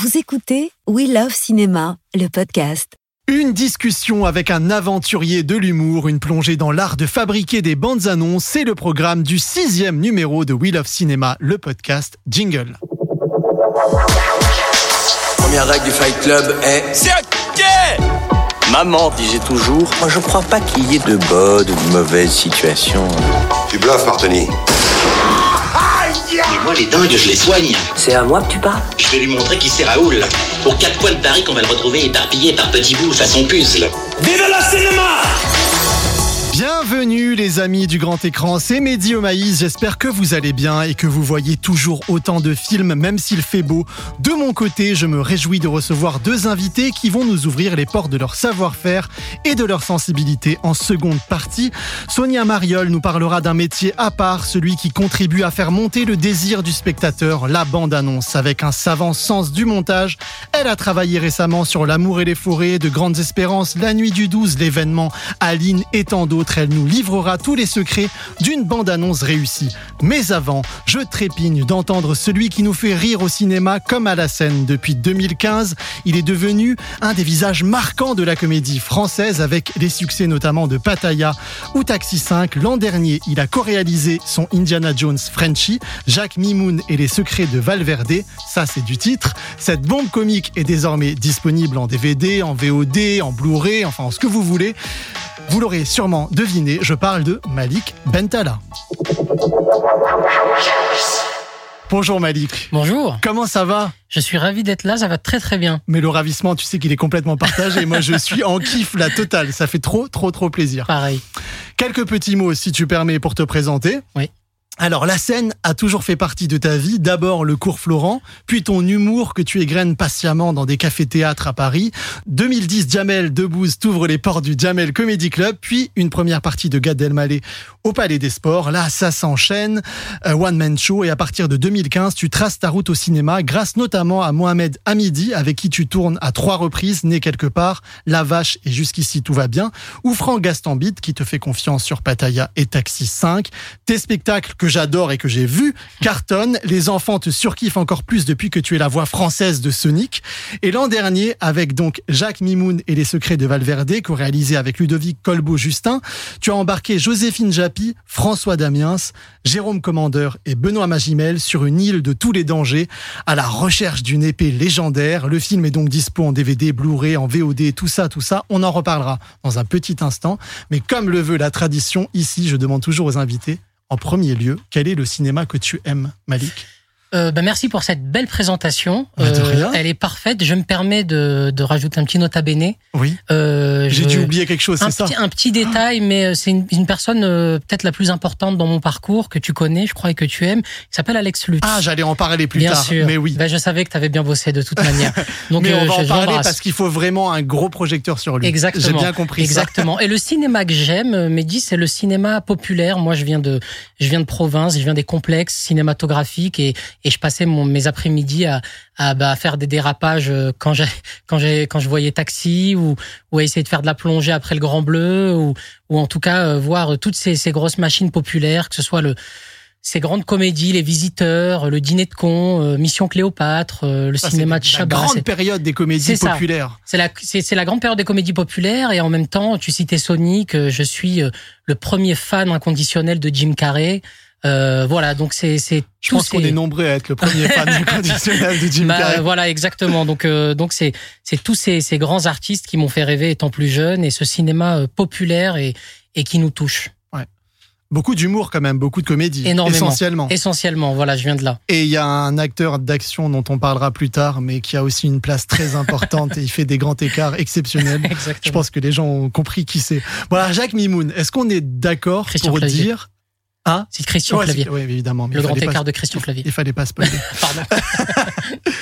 Vous écoutez We Love Cinéma, le podcast. Une discussion avec un aventurier de l'humour, une plongée dans l'art de fabriquer des bandes annonces, c'est le programme du sixième numéro de We Love Cinéma, le podcast Jingle. Première règle du Fight Club est C'est ok Maman disait toujours Moi je crois pas qu'il y ait de bonnes ou de mauvaises situations. Tu bluffes, Martini. Mais moi, les dingues, je les soigne. C'est à moi que tu parles Je vais lui montrer qui c'est Raoul. Aux quatre coins de Paris qu'on va le retrouver éparpillé par petits bouts façon puzzle. Vive le cinéma Bienvenue les amis du grand écran, c'est Mehdi au maïs, j'espère que vous allez bien et que vous voyez toujours autant de films même s'il fait beau. De mon côté, je me réjouis de recevoir deux invités qui vont nous ouvrir les portes de leur savoir-faire et de leur sensibilité en seconde partie. Sonia Mariol nous parlera d'un métier à part, celui qui contribue à faire monter le désir du spectateur, la bande-annonce. Avec un savant sens du montage, elle a travaillé récemment sur L'amour et les forêts, De grandes espérances, La nuit du 12, l'événement, Aline et tant d'autres. Elle nous livrera tous les secrets d'une bande-annonce réussie. Mais avant, je trépigne d'entendre celui qui nous fait rire au cinéma comme à la scène. Depuis 2015, il est devenu un des visages marquants de la comédie française avec les succès notamment de Pattaya ou Taxi 5. L'an dernier, il a co-réalisé son Indiana Jones Frenchy, Jacques Mimoun et les secrets de Valverde. Ça, c'est du titre. Cette bombe comique est désormais disponible en DVD, en VOD, en Blu-ray, enfin en ce que vous voulez. Vous l'aurez sûrement deviné, je parle de Malik Bentala. Bonjour Malik. Bonjour. Comment ça va? Je suis ravi d'être là, ça va très très bien. Mais le ravissement, tu sais qu'il est complètement partagé. Moi, je suis en kiff la totale. Ça fait trop, trop, trop plaisir. Pareil. Quelques petits mots, si tu permets, pour te présenter. Oui. Alors la scène a toujours fait partie de ta vie, d'abord le cours Florent, puis ton humour que tu égrènes patiemment dans des cafés-théâtres à Paris. 2010, Jamel Debbouze t'ouvre les portes du Jamel Comedy Club, puis une première partie de Gad Elmaleh au Palais des Sports. Là, ça s'enchaîne, euh, One Man Show, et à partir de 2015, tu traces ta route au cinéma grâce notamment à Mohamed Hamidi, avec qui tu tournes à trois reprises, né quelque part, La Vache et Jusqu'ici tout va bien, ou Franck Gastambide qui te fait confiance sur Pattaya et Taxi 5. Tes spectacles que j'adore et que j'ai vu cartonnent. Les enfants te surkiffent encore plus depuis que tu es la voix française de Sonic. Et l'an dernier, avec donc Jacques Mimoun et les secrets de Valverde, co-réalisé avec Ludovic Colbeau-Justin, tu as embarqué Joséphine Japy, François Damiens, Jérôme Commandeur et Benoît Magimel sur une île de tous les dangers à la recherche d'une épée légendaire. Le film est donc dispo en DVD, Blu-ray, en VOD, tout ça, tout ça. On en reparlera dans un petit instant. Mais comme le veut la tradition, ici, je demande toujours aux invités en premier lieu, quel est le cinéma que tu aimes, Malik? Euh, bah merci pour cette belle présentation. Bah, Euh, elle est parfaite. Je me permets de, de rajouter un petit nota bene. Oui. Euh, J'ai dû oublier quelque chose, c'est ça petit, un petit détail, mais euh, c'est une, une personne euh, peut-être la plus importante dans mon parcours que tu connais, je crois, et que tu aimes. Il s'appelle Alex Lutz. Ah, j'allais en parler plus bien tard. sûr. Mais oui. Bah, je savais que tu avais bien bossé de toute manière. Donc, mais on euh, va en parler parce qu'il faut vraiment un gros projecteur sur lui. Exactement. J'ai bien compris Exactement. Et le cinéma que j'aime, Mehdi, c'est le cinéma populaire. Moi, je viens de, je viens de province, je viens des complexes cinématographiques et, et je passais mon, mes après-midi à, à bah, faire des dérapages euh, quand j'ai, quand j'ai, quand je voyais Taxi ou, ou à essayer de faire de la plongée après le Grand Bleu ou, ou en tout cas euh, voir toutes ces, ces grosses machines populaires, que ce soit le ces grandes comédies, Les Visiteurs, Le Dîner de Cons, euh, Mission Cléopâtre, euh, le cinéma de c'est la Chabat. grande période des comédies populaires. c'est la, c'est, c'est la grande période des comédies populaires et en même temps, tu citais Sonic, euh, je suis euh, le premier fan inconditionnel de Jim Carrey. Euh, voilà, donc c'est, c'est Je pense qu'on est nombreux à être le premier fan du conditionnel de Jim Bah, Carrey. voilà, exactement. Donc, euh, donc c'est, c'est tous ces, ces grands artistes qui m'ont fait rêver étant plus jeune et ce cinéma euh, populaire et, et qui nous touche Beaucoup d'humour quand même, beaucoup de comédie. Énormément. Essentiellement. essentiellement. Voilà, je viens de là. Et il y a un acteur d'action dont on parlera plus tard, mais qui a aussi une place très importante et il fait des grands écarts exceptionnels. Je Exactement. pense que les gens ont compris qui c'est. Voilà, Jacques Mimoun, est-ce qu'on est d'accord pour Clavier. dire Ah, C'est Christian ouais, Clavier. ouais, évidemment. mais Le grand pas- écart de Christian Clavier. Il fallait pas spoiler. Pardon.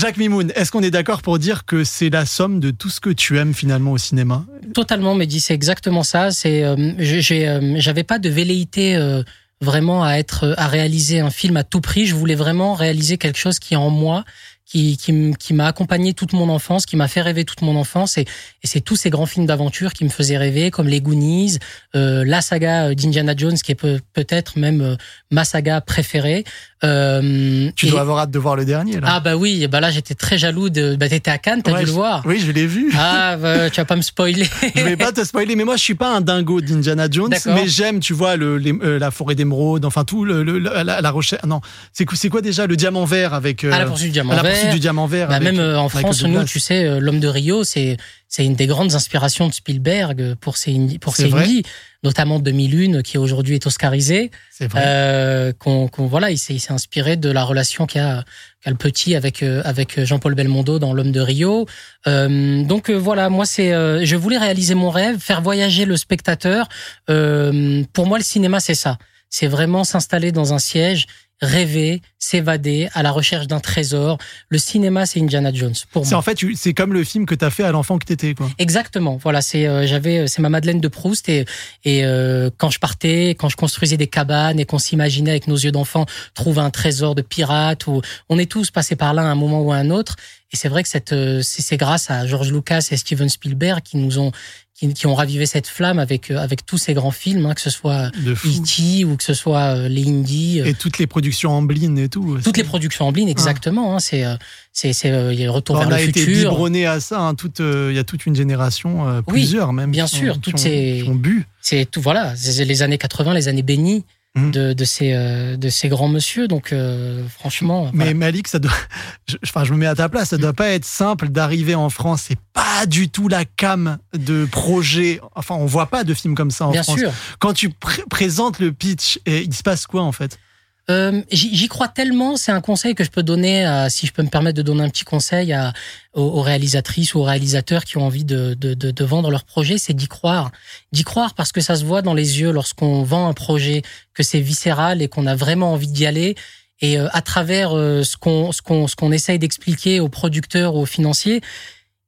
Jacques Mimoun, est-ce qu'on est d'accord pour dire que c'est la somme de tout ce que tu aimes finalement au cinéma? Totalement, Mehdi, c'est exactement ça. C'est, euh, euh, j'avais pas de velléité euh, vraiment à être, à réaliser un film à tout prix. Je voulais vraiment réaliser quelque chose qui est en moi, qui, qui, qui m'a accompagné toute mon enfance, qui m'a fait rêver toute mon enfance. Et, et c'est tous ces grands films d'aventure qui me faisaient rêver, comme les Goonies, euh, la saga d'Indiana Jones, qui est peut- peut-être même euh, ma saga préférée. Euh, Tu et- dois avoir hâte de voir le dernier, là. Ah bah oui, bah là j'étais très jaloux de. Bah t'étais à Cannes, t'as Ouais, dû le voir. Oui, je l'ai vu. Ah bah, tu vas pas me spoiler. Je vais pas te spoiler, mais moi je suis pas un dingo d'Indiana Jones, mais j'aime, tu vois, le, les- euh, la forêt d'émeraude, enfin tout, le, le- la, la recherche. Non, c'est quoi, c'est quoi déjà le diamant vert avec euh, à la poursuite du diamant à la vert. poursuite du diamant vert. Bah, avec, même euh, en France, nous, tu sais, euh, l'homme de Rio, c'est c'est une des grandes inspirations de Spielberg pour ses pour ses indies, notamment 2001 qui aujourd'hui est oscarisé. c'est vrai. Euh, qu'on qu'on- voilà, il s'est il s'est inspiré de la relation qu'a qu'a le petit avec euh, avec Jean-Paul Belmondo dans l'homme de Rio. Euh, donc euh, voilà, moi c'est euh, je voulais réaliser mon rêve, faire voyager le spectateur. Euh, pour moi, le cinéma c'est ça. C'est vraiment s'installer dans un siège, rêver, s'évader à la recherche d'un trésor. Le cinéma, c'est Indiana Jones pour c'est moi. en fait, tu- c'est comme le film que t'as fait à l'enfant que t'étais, quoi. Exactement. Voilà, c'est euh, j'avais c'est ma Madeleine de Proust et et euh, quand je partais, quand je construisais des cabanes et qu'on s'imaginait avec nos yeux d'enfant trouver un trésor de pirate ou on est tous passés par là à un moment ou à un autre. Et c'est vrai que cette euh, c'est c'est grâce à George Lucas et Steven Spielberg qui nous ont qui, qui ont ravivé cette flamme avec euh, avec tous ces grands films, hein, que ce soit De fou. E.T. ou que ce soit euh, les Indies. euh, Et toutes les productions Amblin et tout. toutes les productions en ligne, exactement. hein, c'est, euh, c'est, c'est, euh, il y a le retour on vers a le été futur. biberonné à ça. hein, toute, euh, Il y a toute une génération, euh, Oui, plusieurs même. bien qui ont- sûr, qui toutes ont- ces- qui ont bu. C'est tout, voilà, c'est les années 80, les années bénies Mhm. de, de ces, euh, de ces grands monsieur. Donc, euh, franchement, Mais. Malik, ça doit. je- Enfin, je me mets à ta place. Ça doit pas être simple d'arriver en France. C'est pas du tout la cam de projet. Enfin, on voit pas de films comme ça en bien France. sûr. Quand tu pr- présentes le pitch, et il se passe quoi en fait? Euh, J'y crois tellement, c'est un conseil que je peux donner, à, si je peux me permettre de donner un petit conseil à, aux, réalisatrices ou aux réalisateurs qui ont envie de, de, de, vendre leur projet, c'est d'y croire. D'y croire parce que ça se voit dans les yeux lorsqu'on vend un projet, que c'est viscéral et qu'on a vraiment envie d'y aller. Et euh, à travers euh, ce qu'on ce essaye d'expliquer aux producteurs aux financiers,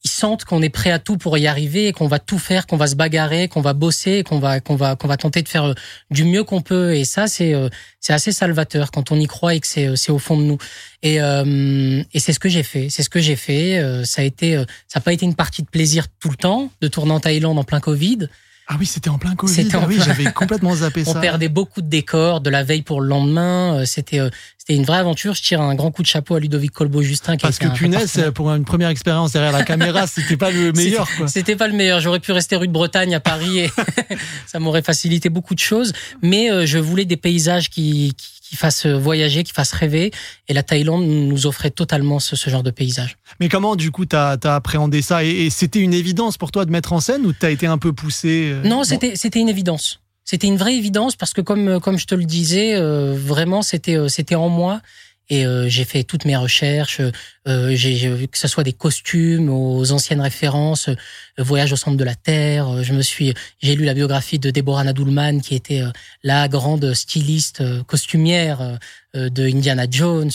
ils sentent qu'on est prêt à tout pour y arriver et qu'on va tout faire, qu'on va se bagarrer, qu'on va bosser, qu'on va qu'on va qu'on va tenter de faire euh, du mieux qu'on peut. Et ça, c'est euh, c'est assez salvateur quand on y croit et que c'est euh, c'est au fond de nous. Et euh, et c'est ce que j'ai fait. C'est ce que j'ai fait. Ça a été ça n'a pas été une partie de plaisir tout le temps de tourner en Thaïlande en plein Covid. Ah oui, c'était en plein Covid. C'était Ah oui, plein- j'avais complètement zappé On ça. perdait beaucoup de décors, de la veille pour le lendemain. Euh, C'était euh, c'était une vraie aventure. Je tire un grand coup de chapeau à Ludovic Colbeau Justin qui a Parce que un punaise, partenaire. pour une première expérience derrière la caméra, c'était pas le meilleur. C'était pas le meilleur. J'aurais pu rester rue de Bretagne à Paris et ça m'aurait facilité beaucoup de choses. Mais euh, je voulais des paysages qui, qui, qui fassent voyager, qui fassent rêver. Et la Thaïlande nous offrait totalement ce, ce genre de paysage. Mais comment, du coup, t'as as appréhendé ça? Et, et c'était une évidence pour toi de mettre en scène ou t'as été un peu poussé euh, Non, c'était c'était une évidence. C'était une vraie évidence parce que comme comme je te le disais, euh, vraiment c'était euh, c'était en moi. Et euh, j'ai fait toutes mes recherches, euh, j'ai que ce soit des costumes aux anciennes références, euh, Voyage au centre de la Terre. euh, je me suis, j'ai lu la biographie de Deborah Nadoulman qui était la grande styliste costumière de Indiana Jones.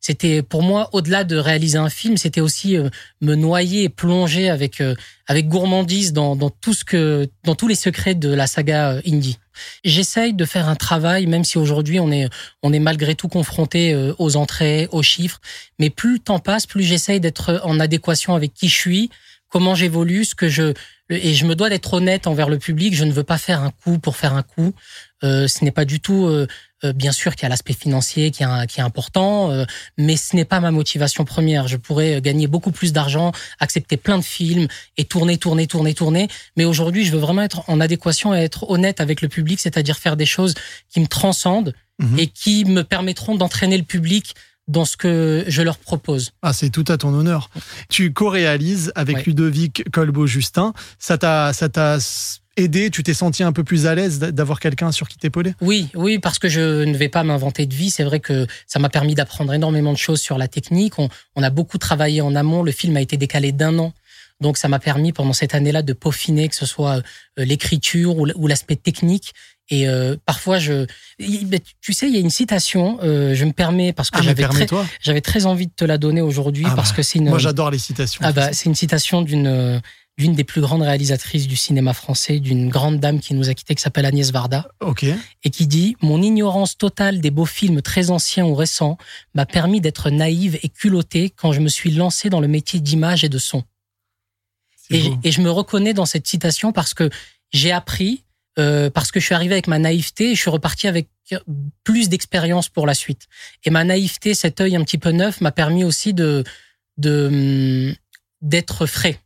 C'était pour moi au-delà de réaliser un film, c'était aussi euh, me noyer et plonger avec euh, avec gourmandise dans, dans tout ce que dans tous les secrets de la saga euh, Indie. J'essaye de faire un travail, même si aujourd'hui on est on est malgré tout confronté euh, aux entrées, aux chiffres, mais plus le temps passe, plus j'essaye d'être en adéquation avec qui je suis, comment j'évolue, ce que je et je me dois d'être honnête envers le public. Je ne veux pas faire un coup pour faire un coup. Euh, ce n'est pas du tout. euh, euh, bien sûr qu'il y a l'aspect financier qui est, qui est important, euh, mais ce n'est pas ma motivation première. Je pourrais gagner beaucoup plus d'argent, accepter plein de films et tourner, tourner, tourner, tourner. Mais aujourd'hui, je veux vraiment être en adéquation et être honnête avec le public, c'est-à-dire faire des choses qui me transcendent Mhm. et qui me permettront d'entraîner le public dans ce que je leur propose. Ah, c'est tout à ton honneur. Tu co-réalises avec Ouais. Ludovic Colbeau-Justin. Ça t'a, ça t'a aidé Tu t'es senti un peu plus à l'aise d'a- d'avoir quelqu'un sur qui t'épauler? Oui, oui, parce que je ne vais pas m'inventer de vie. C'est vrai que ça m'a permis d'apprendre énormément de choses sur la technique. On, on a beaucoup travaillé en amont. Le film a été décalé d'un an. Donc ça m'a permis pendant cette année-là de peaufiner que ce soit euh, l'écriture ou l'aspect technique. Et euh, parfois, je, tu sais, il y a une citation. euh, je me permets parce que Ah, j'avais très, j'avais très envie de te la donner aujourd'hui Ah parce bah, que c'est une. Moi, j'adore les citations. Ah bah, c'est une citation d'une euh, d'une des plus grandes réalisatrices du cinéma français, d'une grande dame qui nous a quittés, qui s'appelle Agnès Varda Ok. et qui dit Mon ignorance totale des beaux films très anciens ou récents m'a permis d'être naïve et culottée quand je me suis lancée dans le métier d'image et de son. Et je me reconnais dans cette citation parce que j'ai appris, euh, parce que je suis arrivé avec ma naïveté, je suis reparti avec plus d'expérience pour la suite. Et ma naïveté, cet œil un petit peu neuf, m'a permis aussi de de d'être frais.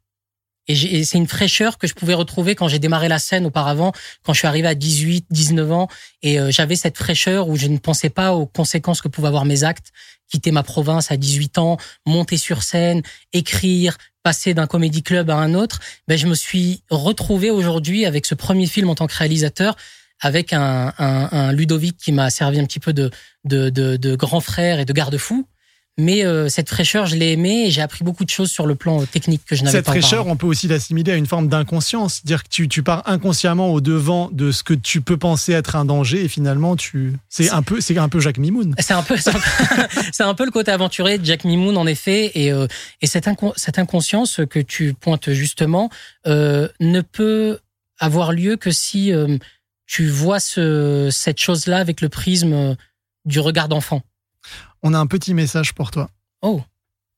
Et, c'est une fraîcheur que je pouvais retrouver quand j'ai démarré la scène auparavant, quand je suis arrivé à 18, 19 ans, et euh, j'avais cette fraîcheur où je ne pensais pas aux conséquences que pouvaient avoir mes actes, quitter ma province à 18 ans, monter sur scène, écrire, passer d'un comédie club à un autre. Ben, je me suis retrouvé aujourd'hui avec ce premier film en tant que réalisateur, avec un, un, un Ludovic qui m'a servi un petit peu de, de, de, de grand frère et de garde-fou, mais euh, cette fraîcheur, je l'ai aimée et j'ai appris beaucoup de choses sur le plan technique que je n'avais pas. Cette fraîcheur, on peut aussi l'assimiler à une forme d'inconscience, c'est-à-dire que tu, tu pars inconsciemment au devant de ce que tu peux penser être un danger et finalement tu, c'est un peu, c'est un peu Jacques Mimoun. C'est un peu, c'est un, peu le côté aventurier de Jacques Mimoun en effet et euh, et cette, cette inconscience que tu pointes justement euh, ne peut avoir lieu que si euh, tu vois ce, cette chose-là avec le prisme du regard d'enfant. On a un petit message pour toi. Oh.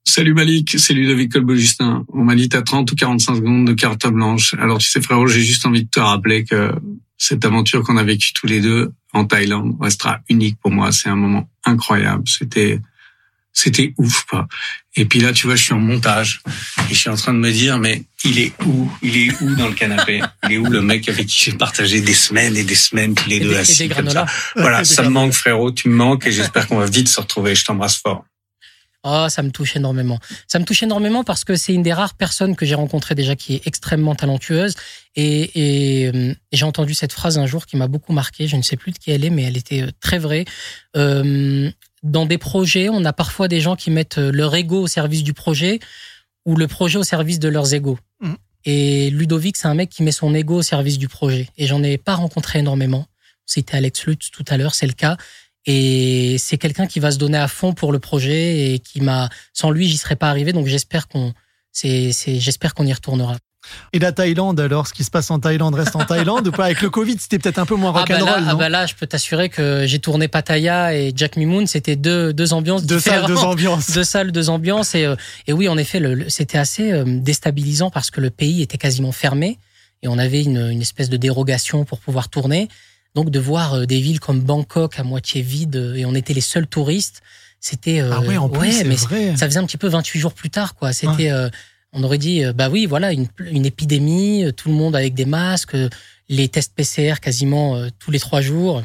Salut Malik, c'est Ludovic Colbeau-Justin. On m'a dit t'as 30 ou 45 secondes de carte blanche. Alors tu sais frérot, j'ai juste envie de te rappeler que cette aventure qu'on a vécue tous les deux en Thaïlande restera unique pour moi. C'est un moment incroyable. C'était c'était ouf quoi. Et puis là, tu vois, je suis en montage et je suis en train de me dire, mais il est où? Il est où dans le canapé? Il est où le mec avec qui j'ai partagé des semaines et des semaines tous les deux assis comme ça? Voilà, ça me manque frérot, tu me manques et j'espère qu'on va vite se retrouver. Je t'embrasse fort. Oh, ça me touche énormément. Ça me touche énormément parce que c'est une des rares personnes que j'ai rencontrées déjà qui est extrêmement talentueuse. Et, et, euh, j'ai entendu cette phrase un jour qui m'a beaucoup marqué. Je ne sais plus de qui elle est, mais elle était euh, très vraie. Euh, dans des projets, on a parfois des gens qui mettent euh, leur ego au service du projet ou le projet au service de leurs égos. Mm. Et Ludovic, c'est un mec qui met son ego au service du projet. Et j'en ai pas rencontré énormément. C'était Alex Lutz tout à l'heure, c'est le cas. Et c'est quelqu'un qui va se donner à fond pour le projet et qui m'a, sans lui, j'y serais pas arrivé. Donc j'espère qu'on, c'est, c'est, j'espère qu'on y retournera. Et la Thaïlande, alors, ce qui se passe en Thaïlande reste en Thaïlande ou pas? Avec le Covid, c'était peut-être un peu moins rock'n'roll, ah bah là, ah bah là, je peux t'assurer que j'ai tourné Pattaya et Jack Mimoun, c'était deux, deux ambiances deux différentes. Salles, deux ambiances. Deux salles, deux ambiances. Et, euh, et oui, en effet, le, c'était assez euh, déstabilisant parce que le pays était quasiment fermé et on avait une, une espèce de dérogation pour pouvoir tourner. Donc de voir euh, des villes comme Bangkok à moitié vides et on était les seuls touristes, c'était... ah ouais, en plus, ouais, mais vrai. ça faisait un petit peu 28 jours plus tard, quoi. C'était on aurait dit, euh, bah oui, voilà, une, une, épidémie, euh, tout le monde avec des masques, euh, les tests PCR quasiment tous les trois jours.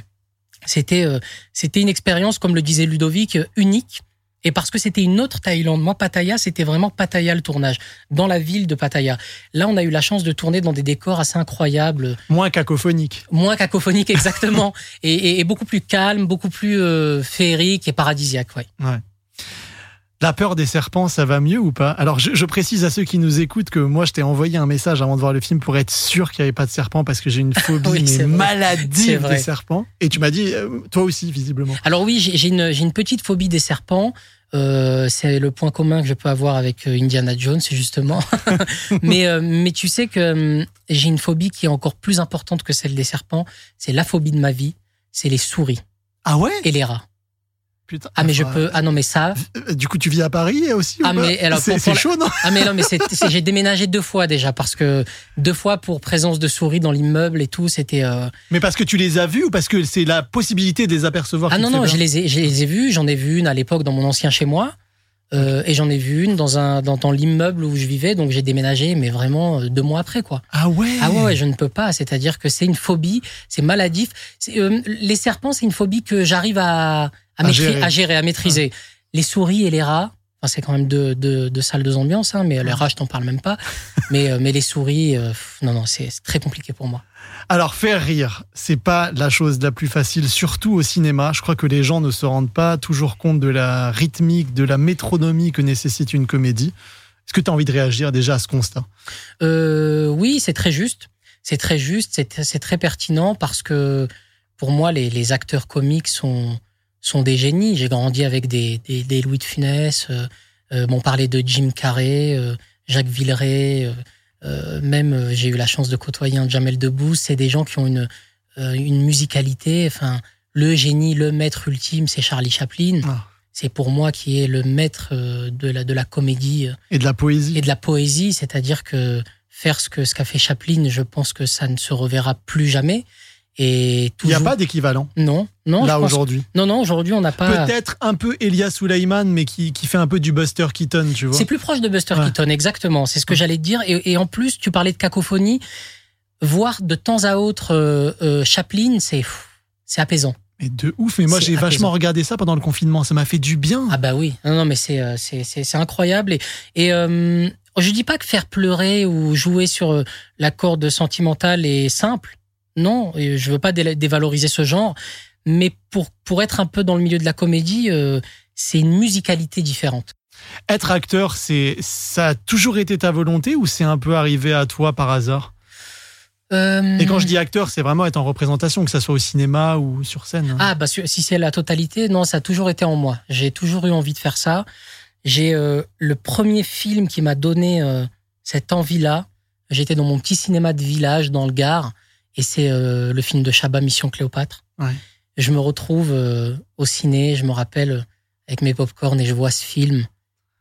C'était, c'était une expérience, comme le disait Ludovic, unique. Et parce que c'était une autre Thaïlande. Moi, Pattaya, c'était vraiment Pattaya le tournage, dans la ville de Pattaya. Là, on a eu la chance de tourner dans des décors assez incroyables. Moins cacophoniques. Moins cacophoniques, exactement. et, et, beaucoup plus calme, beaucoup plus féerique et paradisiaque, ouais. ouais. La peur des serpents, ça va mieux ou pas? Alors, je, précise à ceux qui nous écoutent que moi, je t'ai envoyé un message avant de voir le film pour être sûr qu'il n'y avait pas de serpents parce que j'ai une phobie mais maladive des serpents. Et tu m'as dit, euh, toi aussi, visiblement. Alors oui, j'ai une, une, petite phobie des serpents. Euh, c'est le point commun que je peux avoir avec euh, Indiana Jones, justement. mais, euh, mais tu sais que hum, j'ai une phobie qui est encore plus importante que celle des serpents. C'est la phobie de ma vie. C'est les souris. Ah ouais? Et les rats ah mais je peux ah non mais ça euh, du coup tu vis à Paris aussi ah mais alors c'est chaud non ah mais non mais j'ai déménagé deux fois déjà parce que deux fois pour présence de souris dans l'immeuble et tout c'était euh... mais parce que tu les as vus ou parce que c'est la possibilité de les apercevoir ah non non je les ai je les ai vus j'en ai vu une à l'époque dans mon ancien chez moi euh, et j'en ai vu une dans un dans, dans l'immeuble où je vivais. Donc j'ai déménagé mais vraiment euh, deux mois après quoi. Ah ouais ah ouais, je ne peux pas. C'est-à-dire que c'est une phobie. C'est maladif. Euh, les serpents c'est une phobie que j'arrive à à, gérer. à, maîtriser. Les souris et les rats, enfin, c'est quand même deux, deux, deux salles, deux ambiances, hein, mais les rats, je t'en parle même pas. mais, euh, mais les souris, euh, non, non, c'est très compliqué pour moi. Alors faire rire, c'est pas la chose la plus facile, surtout au cinéma. Je crois que les gens ne se rendent pas toujours compte de la rythmique, de la métronomie que nécessite une comédie. Est-ce que tu as envie de réagir déjà à ce constat? Euh, Oui, c'est très juste. C'est très juste, c'est très pertinent parce que pour moi, les, les acteurs comiques sont, sont des génies. J'ai grandi avec des, des, des, Louis de Funès. Euh, euh, on parlait de Jim Carrey, euh, Jacques Villeray. Euh, euh même j'ai eu la chance de côtoyer un Jamel Debbouze. C'est des gens qui ont une, une musicalité. Enfin, le génie, le maître ultime, c'est Charlie Chaplin. Ah. C'est pour moi qui est le maître de la, de la comédie. Et de la poésie. Et de la poésie, c'est-à-dire que faire ce que ce qu'a fait Chaplin, je pense que ça ne se reverra plus jamais. Et Il n'y a pas d'équivalent Non, non. là aujourd'hui? Non, non. Aujourd'hui, on n'a pas. Peut-être un peu Elias Suleiman, mais qui, qui fait un peu du Buster Keaton, tu vois. C'est plus proche de Buster Ouais. Keaton, exactement. C'est ce que j'allais te dire. Et, et en plus, tu parlais de cacophonie. Voir de temps à autre euh, euh, Chaplin, c'est c'est apaisant. Mais de ouf. Mais moi, j'ai vachement regardé ça pendant le confinement. Ça m'a fait du bien. Ah bah oui. Non, non, mais c'est euh, c'est c'est c'est incroyable. Et et euh, je dis pas que faire pleurer ou jouer sur la corde sentimentale est simple. Non, et je veux pas dé- dévaloriser ce genre. Mais pour pour être un peu dans le milieu de la comédie, euh, c'est une musicalité différente. Être acteur, c'est ça a toujours été ta volonté ou c'est un peu arrivé à toi par hasard? Euh, Et quand je dis acteur, c'est vraiment être en représentation, que ça soit au cinéma ou sur scène. Ah bah si c'est la totalité, non, ça a toujours été en moi. J'ai toujours eu envie de faire ça. J'ai euh, le premier film qui m'a donné cette envie-là. J'étais dans mon petit cinéma de village dans le Gard et c'est euh, le film de Chabat Mission Cléopâtre. Ouais. Je me retrouve euh, au ciné, je me rappelle avec mes popcorn et je vois ce film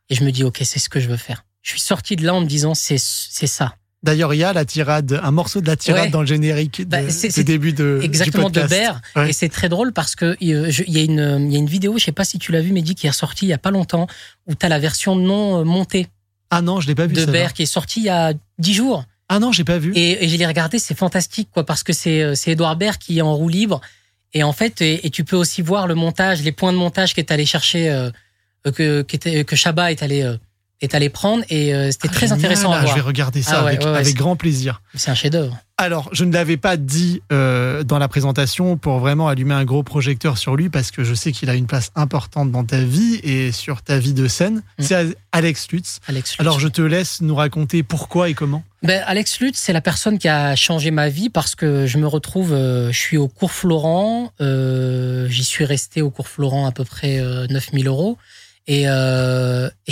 et je me dis ok c'est ce que je veux faire. Je suis sorti de là en me disant c'est c'est ça. D'ailleurs, il y a la tirade, un morceau de la tirade Ouais. dans le générique de, Bah, c'est- du de exactement du de. Ouais. Et c'est très drôle parce que il y, a une, il y a une vidéo, je sais pas si tu l'as vu, Mehdi, qui est sortie il y a pas longtemps, où tu as la version non montée Ah non, je l'ai pas vu. de. Berre qui est sortie il y a dix jours. Ah non, j'ai pas vu. Et, et je l'ai regardé, c'est fantastique, quoi, parce que c'est euh, Edouard Baird qui est en roue libre. Et en fait, et, tu peux aussi voir le montage, les points de montage qu'est allé chercher, euh, que, qu'était- que Chabat est allé, euh, est allé prendre. Et euh, c'était Ah, très génial, intéressant à Je vais voir. regarder ça Ah avec, ouais, ouais, avec c'est- grand plaisir. C'est un chef-d'œuvre. Alors, je ne l'avais pas dit euh, dans la présentation pour vraiment allumer un gros projecteur sur lui parce que je sais qu'il a une place importante dans ta vie et sur ta vie de scène. Mm. C'est Alex Lutz. Alex Lutz. Alors, je te laisse nous raconter pourquoi et comment. Ben, Alex Lutz, c'est la personne qui a changé ma vie parce que je me retrouve, euh, je suis au cours Florent, euh, j'y suis resté au cours Florent à peu près euh, 9000 euros. Et, euh,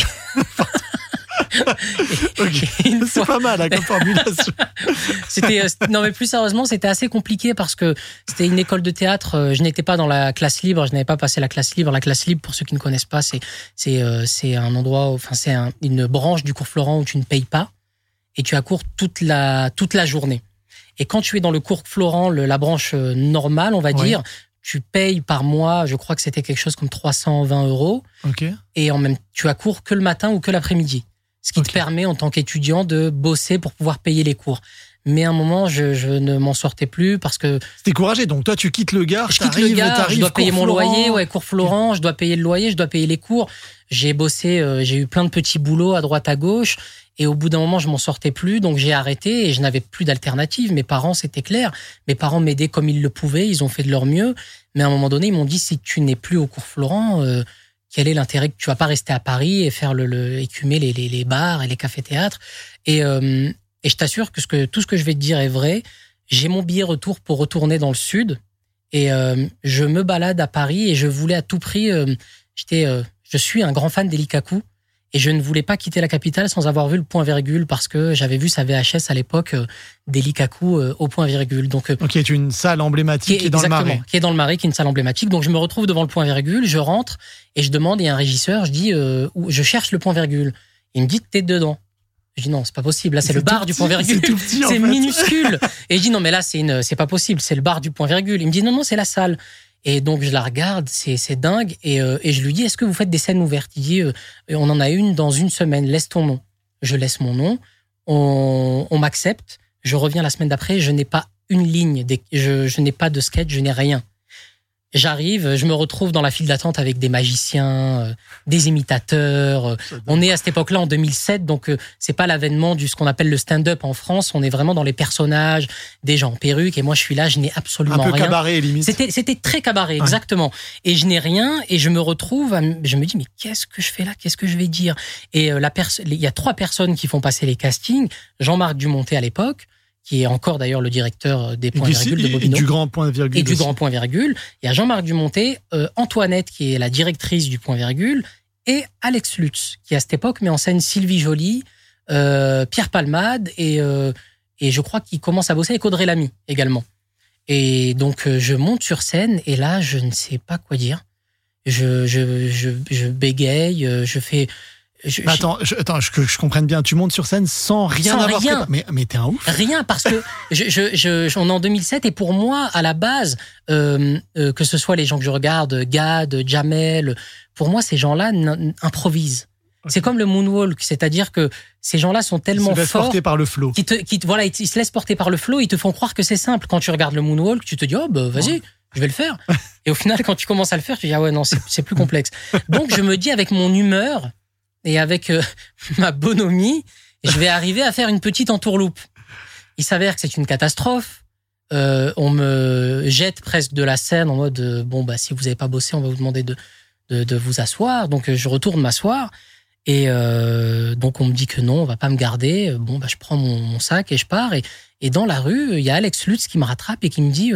et- Ok. et une C'est pas mal, hein, comme formulation. c'était euh, non mais plus sérieusement c'était assez compliqué parce que c'était une école de théâtre euh, je n'étais pas dans la classe libre je n'avais pas passé la classe libre la classe libre pour ceux qui ne connaissent pas c'est c'est euh, c'est un endroit enfin c'est un- une branche du cours Florent où tu ne payes pas et tu as cours toute la toute la journée et quand tu es dans le cours Florent le, la branche normale on va dire tu payes par mois je crois que c'était quelque chose comme 320 euros Ok. et en même tu as cours que le matin ou que l'après-midi. Ce qui te permet en tant qu'étudiant de bosser pour pouvoir payer les cours. Mais à un moment, je, je ne m'en sortais plus parce que C'était couragé. Donc, toi, tu quittes le Gard, je quitte le gars, je dois payer mon Florent. loyer, ouais, cours Florent, je dois payer le loyer, je dois payer les cours. J'ai bossé, euh, j'ai eu plein de petits boulots à droite à gauche. Et au bout d'un moment, je m'en sortais plus, donc j'ai arrêté et je n'avais plus d'alternative. Mes parents, c'était clair. Mes parents m'aidaient comme ils le pouvaient, ils ont fait de leur mieux. Mais à un moment donné, ils m'ont dit si tu n'es plus au cours Florent, euh, quel est l'intérêt que tu vas pas rester à Paris et faire le, le écumer les, les, les bars et les cafés-théâtres Et, euh, et je t'assure que, ce que tout ce que je vais te dire est vrai. J'ai mon billet retour pour retourner dans le sud et euh, je me balade à Paris et je voulais à tout prix. euh, J'étais, je suis un grand fan d'Elikaku et je ne voulais pas quitter la capitale sans avoir vu le point virgule parce que j'avais vu sa VHS à l'époque euh, d'Elikaku euh, au point virgule. Donc euh, Ok, tu es une salle emblématique qui est, dans le marais. qui est dans le marais, qui est une salle emblématique. Donc je me retrouve devant le point virgule, je rentre et je demande, il y a un régisseur, je dis, euh, où- je cherche le point virgule. Il me dit, t'es dedans. Je dis non, c'est pas possible. Là, c'est le bar du point virgule. C'est minuscule. Et je dis non, mais là, c'est une, c'est pas possible. C'est le bar du point virgule. Il me dit non, non, c'est la salle. Et donc je la regarde, c'est dingue. Et, euh, et je lui dis est-ce que vous faites des scènes ouvertes? Il dit euh, on en a une dans une semaine. Laisse ton nom. Je laisse mon nom. On, on m'accepte. Je reviens la semaine d'après. Je n'ai pas une ligne. Je, je n'ai pas de sketch. Je n'ai rien. J'arrive, je me retrouve dans la file d'attente avec des magiciens, euh, des imitateurs. euh, on est à cette époque-là en 2007, donc euh, c'est pas l'avènement du ce qu'on appelle le stand-up en France. On est vraiment dans les personnages, des gens en perruque. Et moi, je suis là, je n'ai absolument Un peu rien. cabaret, limite. C'était c'était très cabaret, exactement. Et je n'ai rien et je me retrouve, je me dis mais qu'est-ce que je fais là? Qu'est-ce que je vais dire? Et euh, la personne, il y a trois personnes qui font passer les castings. Jean-Marc Dumonté à l'époque, qui est encore d'ailleurs le directeur euh, des Et points virgules de et Bobino du grand point virgule. et du aussi. grand point virgule. Il y a Jean-Marc Dumonté, euh, Antoinette qui est la directrice du point virgule et Alex Lutz qui à cette époque met en scène Sylvie Joly, euh, Pierre Palmade et euh, et je crois qu'il commence à bosser avec Audrey Lamy également. Et donc je monte sur scène et là je ne sais pas quoi dire. Je je je, je bégaye, je fais je- Bah, attends, je, attends, je- que je comprenne bien. Tu montes sur scène sans rien Sans avoir rien. Mais, mais t'es un ouf. Rien parce que je, on est en 2007 et pour moi à la base euh, euh, que ce soit les gens que je regarde Gad, Jamel, pour moi ces gens-là improvisent. C'est comme le moonwalk, c'est-à-dire que ces gens-là sont tellement se laisses forts porter par le flow. qui te, qui te- voilà, ils, ils se laissent porter par le flow, ils te font croire que c'est simple. Quand tu regardes le moonwalk, tu te dis oh bah vas-y, je vais le faire. Et au final, quand tu commences à le faire, tu dis ah ouais non c'est plus complexe. Donc je me dis avec mon humeur et avec euh, ma bonhomie, je vais arriver à faire une petite entourloupe. Il s'avère que c'est une catastrophe. Euh, on me jette presque de la scène en mode euh, bon bah si vous n'avez pas bossé, on va vous demander de de, de vous asseoir. Donc je retourne m'asseoir. Et donc on me dit que non, on va pas me garder. Bon bah je prends mon, mon sac et je pars. Et, et dans la rue, il y a Alex Lutz qui me rattrape et qui me dit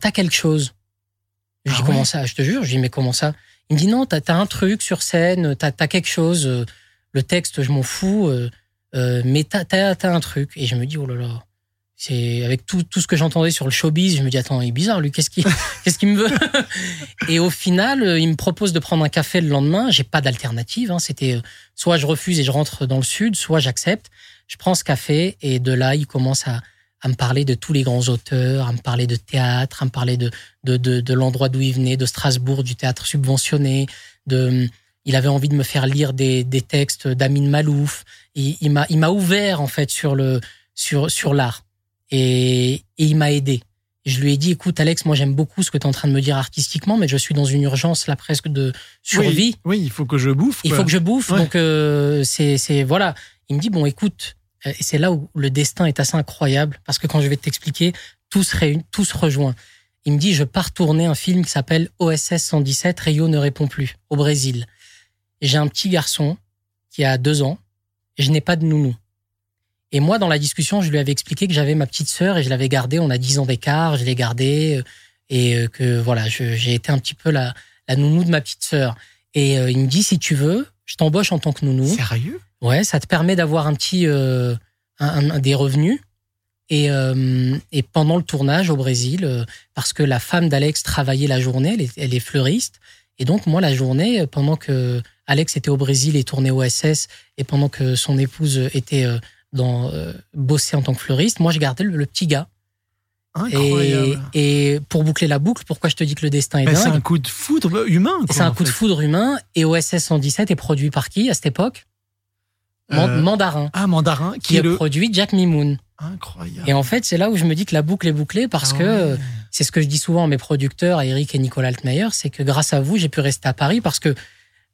t'as quelque chose. Je Ah dis ouais? comment ça? Je te jure. Je dis mais comment ça? Il me dit non, t'as as un truc sur scène, t'as as quelque chose. euh, Le texte, je m'en fous, euh, euh, mais t'as as, un truc. Et je me dis oh là là. C'est avec tout, tout ce que j'entendais sur le showbiz, je me dis attends, il est bizarre lui, qu'est-ce qu'il qu'est-ce qu'il me veut? Et au final, il me propose de prendre un café le lendemain. J'ai pas d'alternative. Hein. C'était soit je refuse et je rentre dans le sud, soit j'accepte. Je prends ce café et de là, il commence à, à me parler de tous les grands auteurs, à me parler de théâtre, à me parler de, de, de, de l'endroit d'où il venait, de Strasbourg, du théâtre subventionné. De, il avait envie de me faire lire des, des textes d'Amin Malouf. Il, il m'a il m'a ouvert en fait sur le sur sur l'art et, et il m'a aidé. Je lui ai dit, écoute Alex, moi j'aime beaucoup ce que tu es en train de me dire artistiquement, mais je suis dans une urgence là presque de survie. Oui, oui, il faut que je bouffe. Il faut que je bouffe. Ouais. Donc euh, c'est c'est voilà. Il me dit bon écoute, et c'est là où le destin est assez incroyable parce que quand je vais t'expliquer, tout se réunit, tout se rejoint. Il me dit je pars tourner un film qui s'appelle OSS 117 Rio ne répond plus au Brésil. J'ai un petit garçon qui a deux ans et je n'ai pas de nounou. Et moi, dans la discussion, je lui avais expliqué que j'avais ma petite sœur et je l'avais gardée. On a 10 ans d'écart, je l'ai gardée euh, et euh, que voilà, j'ai été un petit peu la, la nounou de ma petite sœur. Et euh, il me dit si tu veux, je t'embauche en tant que nounou. Sérieux? Ouais, ça te permet d'avoir un petit euh, un- un- des revenus. Et, euh, et pendant le tournage au Brésil, euh, parce que la femme d'Alex travaillait la journée, elle est, elle est fleuriste, et donc moi la journée, pendant que Alex était au Brésil et tournait au SS, et pendant que son épouse était dans bossait en tant que fleuriste, moi je gardais le, le petit gars. Et, Incroyable. et pour boucler la boucle, pourquoi je te dis que le destin est c'est dingue un coup de foudre humain. C'est un coup de foudre humain. Et OSS 117 est produit par qui à cette époque Euh, Mandarin, Ah, Mandarin, qui, qui est le. produit Jack Mimoun. Incroyable. Et en fait, c'est là où je me dis que la boucle est bouclée parce Ah que ouais. c'est ce que je dis souvent à mes producteurs, à Eric et Nicolas Altmaier, c'est que grâce à vous, j'ai pu rester à Paris parce que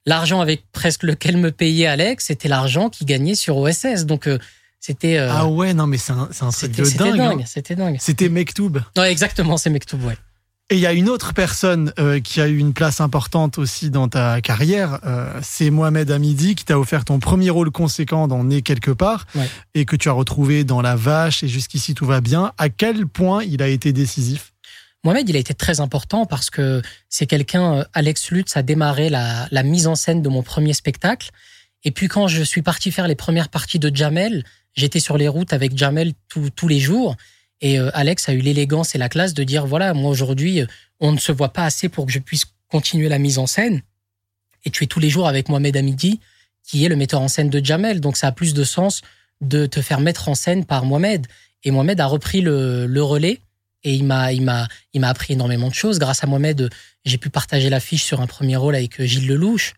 l'argent avec presque lequel me payait Alex, c'était l'argent qu'il gagnait sur OSS. Donc euh, c'était euh, Ah ouais, non, mais c'est un, un truc de c'était dingue. dingue. hein. C'était dingue. C'était Mektoub. Ouais, exactement, c'est Mektoub, ouais. Et il y a une autre personne euh, qui a eu une place importante aussi dans ta carrière, euh, c'est Mohamed Hamidi qui t'a offert ton premier rôle conséquent dans Né quelque part Ouais. et que tu as retrouvé dans La Vache et jusqu'ici tout va bien. À quel point il a été décisif? Mohamed, il a été très important parce que c'est quelqu'un, Alex Lutz a démarré la, la mise en scène de mon premier spectacle. Et puis quand je suis parti faire les premières parties de Jamel, j'étais sur les routes avec Jamel tous- les jours. Et euh, Alex a eu l'élégance et la classe de dire, voilà, moi aujourd'hui, euh, on ne se voit pas assez pour que je puisse continuer la mise en scène. Et tu es tous les jours avec Mohamed Hamidi, qui est le metteur en scène de Jamel. Donc ça a plus de sens de te faire mettre en scène par Mohamed. Et Mohamed a repris le, le relais et il m'a, il m'a, il m'a appris énormément de choses. Grâce à Mohamed, j'ai pu partager l'affiche sur un premier rôle avec euh, Gilles Lelouch.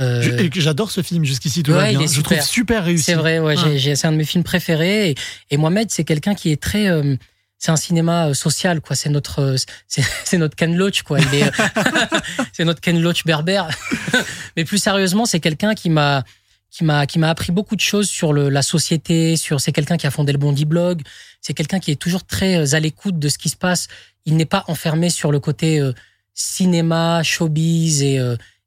Euh, J'adore ce film, jusqu'ici tout va ouais, il est Je super. trouve super réussi. c'est vrai, ouais, Ah. c'est un de mes films préférés. Et, et Mohamed, c'est quelqu'un qui est très. euh, c'est un cinéma euh, social, quoi. C'est notre, euh, c'est notre Ken Loach, quoi. C'est notre Ken Loach berbère. Mais plus sérieusement, c'est quelqu'un qui m'a, qui m'a, qui m'a appris beaucoup de choses sur le, la société. Sur, c'est quelqu'un qui a fondé le Bondi Blog. C'est quelqu'un qui est toujours très à l'écoute de ce qui se passe. Il n'est pas enfermé sur le côté euh, cinéma, showbiz et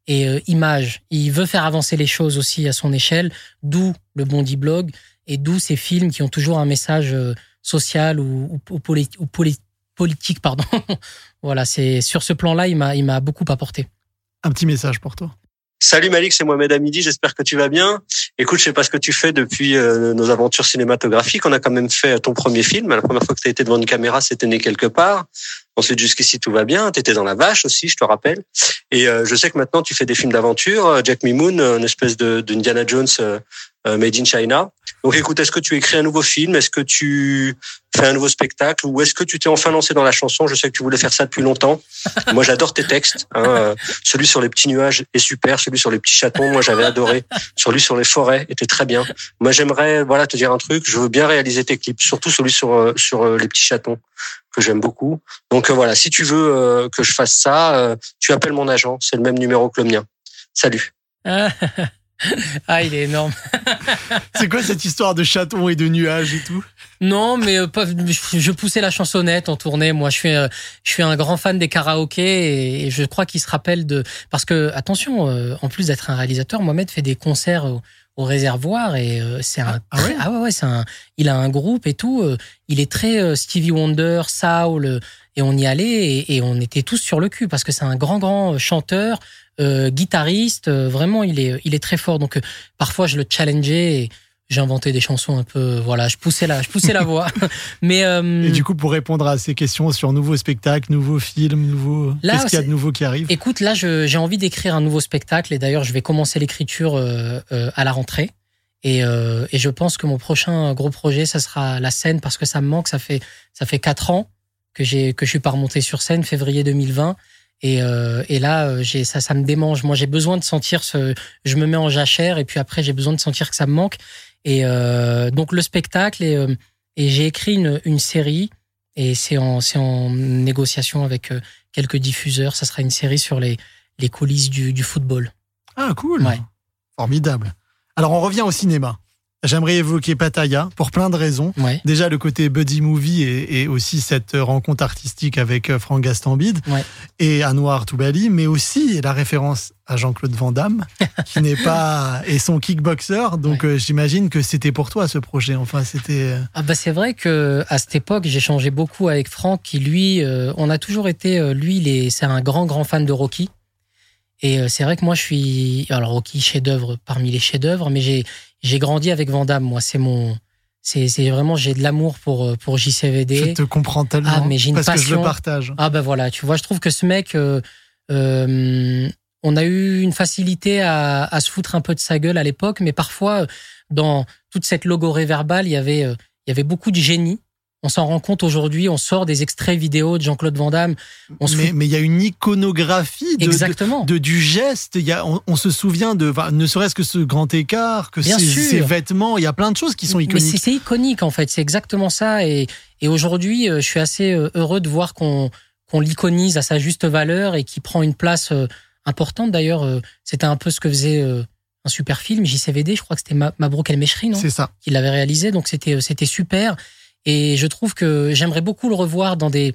et euh, image. Il veut faire avancer les choses aussi à son échelle, d'où le Bondi Blog et d'où ces films qui ont toujours un message euh, social ou, ou, ou poli- ou poli- politique, pardon. voilà, c'est sur ce plan-là, il m'a il m'a beaucoup apporté. Un petit message pour toi. Salut Malik, c'est Mohamed Hamidi, j'espère que tu vas bien. Écoute, je sais pas ce que tu fais depuis euh, nos aventures cinématographiques. On a quand même fait ton premier film. La première fois que tu as été devant une caméra, c'était né quelque part. Ensuite, jusqu'ici, tout va bien. Tu étais dans La Vache aussi, je te rappelle. Et euh, je sais que maintenant, tu fais des films d'aventure. Euh, Jack Me Moon, une espèce de d'Indiana Jones euh, made in China. Donc, écoute, est-ce que tu écris un nouveau film? Est-ce que tu fais un nouveau spectacle? Ou est-ce que tu t'es enfin lancé dans la chanson? Je sais que tu voulais faire ça depuis longtemps. Moi, j'adore tes textes. Hein. Celui sur les petits nuages est super. Celui sur les petits chatons, moi, j'avais adoré. Celui sur les forêts était très bien. Moi, j'aimerais voilà te dire un truc. Je veux bien réaliser tes clips, surtout celui sur sur les petits chatons que j'aime beaucoup. Donc voilà, si tu veux que je fasse ça, tu appelles mon agent. C'est le même numéro que le mien. Salut. Ah, il est énorme. c'est quoi cette histoire de chaton et de nuages et tout? Non, mais euh, je poussais la chansonnette en tournée. Moi, je suis, euh, je suis un grand fan des karaokés et, je crois qu'il se rappelle de. Parce que attention, euh, en plus d'être un réalisateur, Mohamed fait des concerts au, réservoir et c'est un. Ah, ouais, ah ouais, c'est un. Il a un groupe et tout. il est très Stevie Wonder, Saul et on y allait et, on était tous sur le cul parce que c'est un grand grand chanteur euh, guitariste. Euh, vraiment, il est, il est très fort. Donc, euh, parfois, je le challengeais et j'inventais des chansons un peu. Voilà, je poussais la, je poussais la voix. Mais et du coup, pour répondre à ces questions sur nouveaux spectacles, nouveaux films, nouveaux. Qu'est-ce qu'il y a de nouveau qui arrive? Écoute, là, j'ai envie d'écrire un nouveau spectacle et d'ailleurs, je vais commencer l'écriture à la rentrée. Et, et, je pense que mon prochain gros projet, ça sera la scène parce que ça me manque. Ça fait ça fait quatre ans que j'ai que je suis pas remonté sur scène, février 2020. Et, euh, et là, euh, j'ai ça, ça me démange. Moi, j'ai besoin de sentir ce. Je me mets en jachère et puis après, j'ai besoin de sentir que ça me manque. Et euh, donc le spectacle et, et j'ai écrit une, une série et c'est en en négociation avec quelques diffuseurs. Ça sera une série sur les les coulisses du, du football. Ah cool. Ouais. Formidable. Alors on revient au cinéma. J'aimerais évoquer Pattaya pour plein de raisons. Déjà le côté buddy movie et, aussi cette rencontre artistique avec euh, Franck Gastambide et Anouar Toubali, mais aussi la référence à Jean-Claude Van Damme, qui n'est pas et son kickboxer. Donc euh, j'imagine que c'était pour toi ce projet. Enfin c'était. Euh, ah bah c'est vrai que à cette époque j'ai changé beaucoup avec Franck, qui lui, on a toujours été, lui, c'est un grand grand fan de Rocky. Et c'est vrai que moi, je suis. Alors, Rocky, chef-d'œuvre parmi les chefs-d'œuvre, mais j'ai j'ai grandi avec Vandame, moi. C'est mon. C'est vraiment, j'ai de l'amour pour, pour JCVD. Je te comprends tellement. Ah, mais j'ai une parce que je le partage. Ah, ben voilà, tu vois, je trouve que ce mec, euh, euh, on a eu une facilité à, à, se foutre un peu de sa gueule à l'époque, mais parfois, dans toute cette logorée verbale, il y avait, euh, il y avait beaucoup de génie. On s'en rend compte aujourd'hui, on sort des extraits vidéo de Jean-Claude Van Damme. mais il y a une iconographie de, Exactement. De, du geste. Il y a, on, se souvient de, ne serait-ce que ce grand écart, que ses, vêtements. Il y a plein de choses qui sont iconiques. C'est iconique en fait. C'est exactement ça. Et, et aujourd'hui, euh, je suis assez euh, heureux de voir qu'on qu'on l'iconise à sa juste valeur et qui prend une place euh, importante. D'ailleurs, c'était un peu ce que faisait un super film JCVD. Je crois que c'était Mabrouk El Meshri, non? C'est ça. Qui l'avait réalisé. Donc c'était c'était super. Et je trouve que j'aimerais beaucoup le revoir dans des.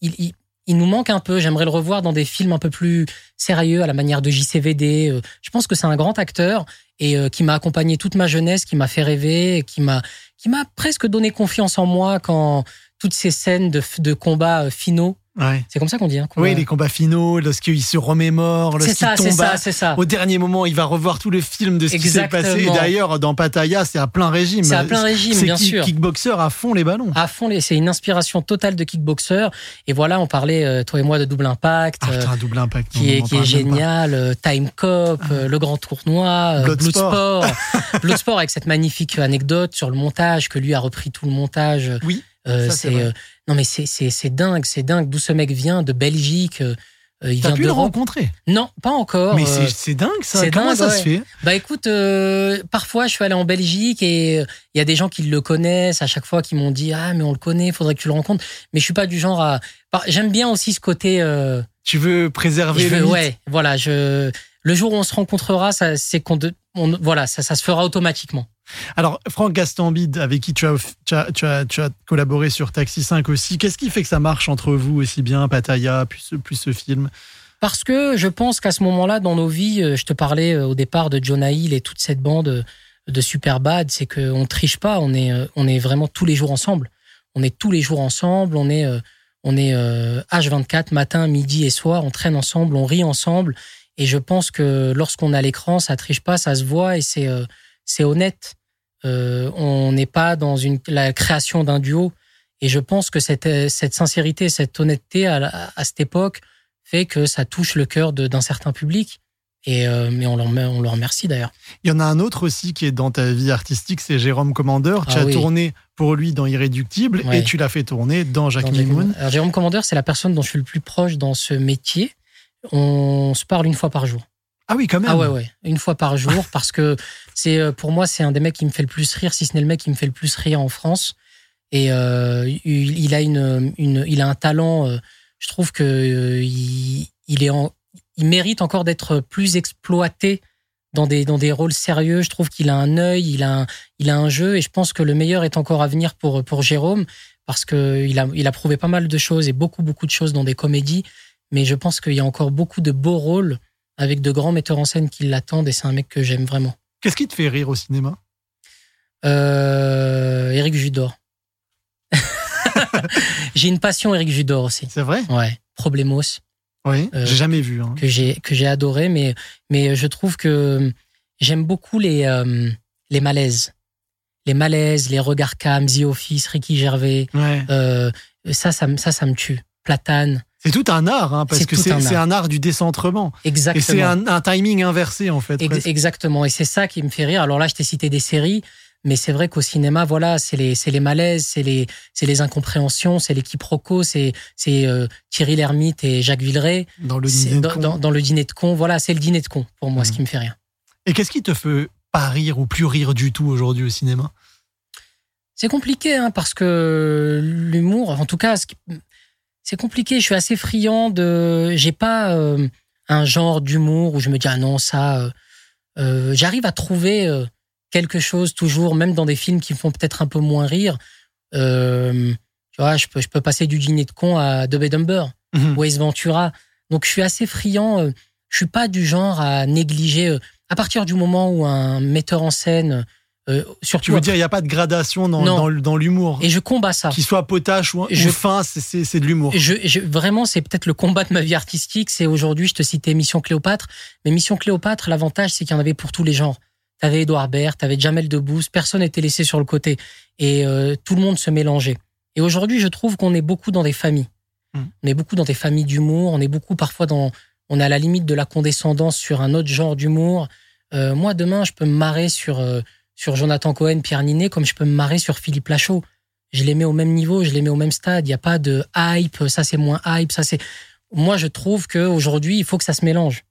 Il, il, nous manque un peu. J'aimerais le revoir dans des films un peu plus sérieux, à la manière de JCVD. Euh, je pense que c'est un grand acteur et euh, qui m'a accompagné toute ma jeunesse, qui m'a fait rêver, qui m'a qui m'a presque donné confiance en moi quand toutes ces scènes de, de combats euh, c'est comme ça qu'on dit. Hein, oui, les combats finaux, lorsqu'il se remémore, lorsqu'il tombe ça, ça. au dernier moment, il va revoir tout le film de ce qui s'est passé. D'ailleurs, dans Pattaya, c'est à plein régime. C'est à plein régime, bien sûr. kickboxer à fond les ballons. À fond, les... c'est une inspiration totale de kickboxer. Et voilà, on parlait, euh, toi et moi, de Double Impact. Ah, putain, Double Impact. qui est, qui est génial. Euh, Time Cop, ah. euh, Le Grand Tournoi, Bloodsport. Bloodsport avec cette magnifique anecdote sur le montage, que lui a repris tout le montage. Oui. C'est non, mais c'est dingue, c'est dingue d'où ce mec vient, de Belgique. Euh, euh il vient pu le rencontrer? Non, pas encore. Mais euh, c'est dingue ça. Comment ça se fait? Bah écoute, euh, parfois je suis allé en Belgique et il y a des gens qui le connaissent à chaque fois qui m'ont dit ah mais on le connaît, faudrait que tu le rencontres. Mais je suis pas du genre à. J'aime bien aussi ce côté. Tu veux préserver le Ouais, voilà. Je le jour où on se rencontrera, c'est qu'on voilà, ça, ça se fera automatiquement. Alors, Franck Gastambide, avec qui tu as, collaboré sur Taxi 5 aussi, qu'est-ce qui fait que ça marche entre vous aussi bien, Pattaya, puis ce, plus film? Parce que je pense qu'à ce moment-là, dans nos vies, euh, je te parlais euh, au départ de Jonah Hill et toute cette bande euh, de Superbad, c'est qu'on triche pas, on est, on est vraiment tous les jours ensemble. On est tous les jours ensemble, on est, on est H24, matin, midi et soir, on traîne ensemble, on rit ensemble. Et je pense que lorsqu'on a l'écran, ça triche pas, ça se voit et c'est c'est honnête. Euh, on n'est pas dans une, la création d'un duo. Et je pense que cette, cette sincérité, cette honnêteté à, à cette époque fait que ça touche le cœur d'un certain public. Et euh, mais on leur, on leur remercie d'ailleurs. Il y en a un autre aussi qui est dans ta vie artistique, c'est Jérôme Commandeur. Tu Ah as oui. tourné pour lui dans Irréductible Ouais. et tu l'as fait tourner dans Jacques Mimoun. Jérôme Commandeur, c'est la personne dont je suis le plus proche dans ce métier. On se parle une fois par jour. Ah oui, quand même. Ah ouais, ouais, une fois par jour, parce que c'est euh, pour moi c'est un des mecs qui me fait le plus rire, si ce n'est le mec qui me fait le plus rire en France. Et euh, il, il a une, une, il a un talent. euh, je trouve que euh, il, il est en, il mérite encore d'être plus exploité dans des dans des rôles sérieux. Je trouve qu'il a un œil, il a un, il a un jeu, et je pense que le meilleur est encore à venir pour pour Jérôme, parce que il a il a prouvé pas mal de choses et beaucoup beaucoup de choses dans des comédies. Mais je pense qu'il y a encore beaucoup de beaux rôles avec de grands metteurs en scène qui l'attendent et c'est un mec que j'aime vraiment. Qu'est-ce qui te fait rire au cinéma? Euh, Eric Judor. j'ai une passion Eric Judor aussi. C'est vrai? Ouais, Problemos Oui. Euh, J'ai jamais vu. hein. que j'ai que j'ai adoré mais mais je trouve que j'aime beaucoup les euh, les malaises. Les malaises, les regards cam, The Office, Ricky Gervais, Ouais. euh, ça ça ça ça me tue. Platane, C'est tout un art, hein, parce que c'est un art. un art du décentrement. exactement. Et c'est un, un timing inversé, en fait. Ex-. Exactement. Et c'est ça qui me fait rire. Alors là, je t'ai cité des séries, mais c'est vrai qu'au cinéma, voilà, c'est les, malaises, c'est les, incompréhensions, c'est les quiproquos, c'est, euh, Thierry Lhermitte et Jacques Villeray. Dans le dîner de con. dans- dans le dîner de con. Voilà, c'est le dîner de con pour moi, ce Mhm. qui me fait rire. Et qu'est-ce qui te fait pas rire ou plus rire du tout aujourd'hui au cinéma? C'est compliqué, hein, parce que l'humour, en tout cas, ce qui- c'est compliqué. Je suis assez friand de. J'ai pas euh, un genre d'humour où je me dis ah non ça. euh, euh, J'arrive à trouver quelque chose toujours, même dans des films qui me font peut-être un peu moins rire. Euh, tu vois, je peux, je peux passer du dîner de con à and Dumber Mhm. ou Ace Ventura. Donc je suis assez friand. je suis pas du genre à négliger. à partir du moment où un metteur en scène, euh, surtout Tu veux dire, il n'y a pas de gradation dans, l'humour et je combats ça. Qu'il soit potache ou, Je- ou fin, c'est- de l'humour. Je, je- vraiment, c'est peut-être le combat de ma vie artistique. C'est aujourd'hui, je te citais Mission Cléopâtre. Mais Mission Cléopâtre, l'avantage, c'est qu'il y en avait pour tous les genres. T'avais Edouard Baird, t'avais Jamel Debbouze, personne n'était laissé sur le côté. Et euh, tout le monde se mélangeait. Et aujourd'hui, je trouve qu'on est beaucoup dans des familles. Mm. On est beaucoup dans des familles d'humour. On est beaucoup parfois dans... On est à la limite de la condescendance sur un autre genre d'humour. Euh, moi, demain, je peux me marrer sur, sur Jonathan Cohen, Pierre Ninet, comme je peux me marrer sur Philippe Lachaud. Je les mets au même niveau, je les mets au même stade. Il n'y a pas de hype, ça c'est moins hype, ça c'est. Moi, je trouve qu'aujourd'hui, il faut que ça se mélange.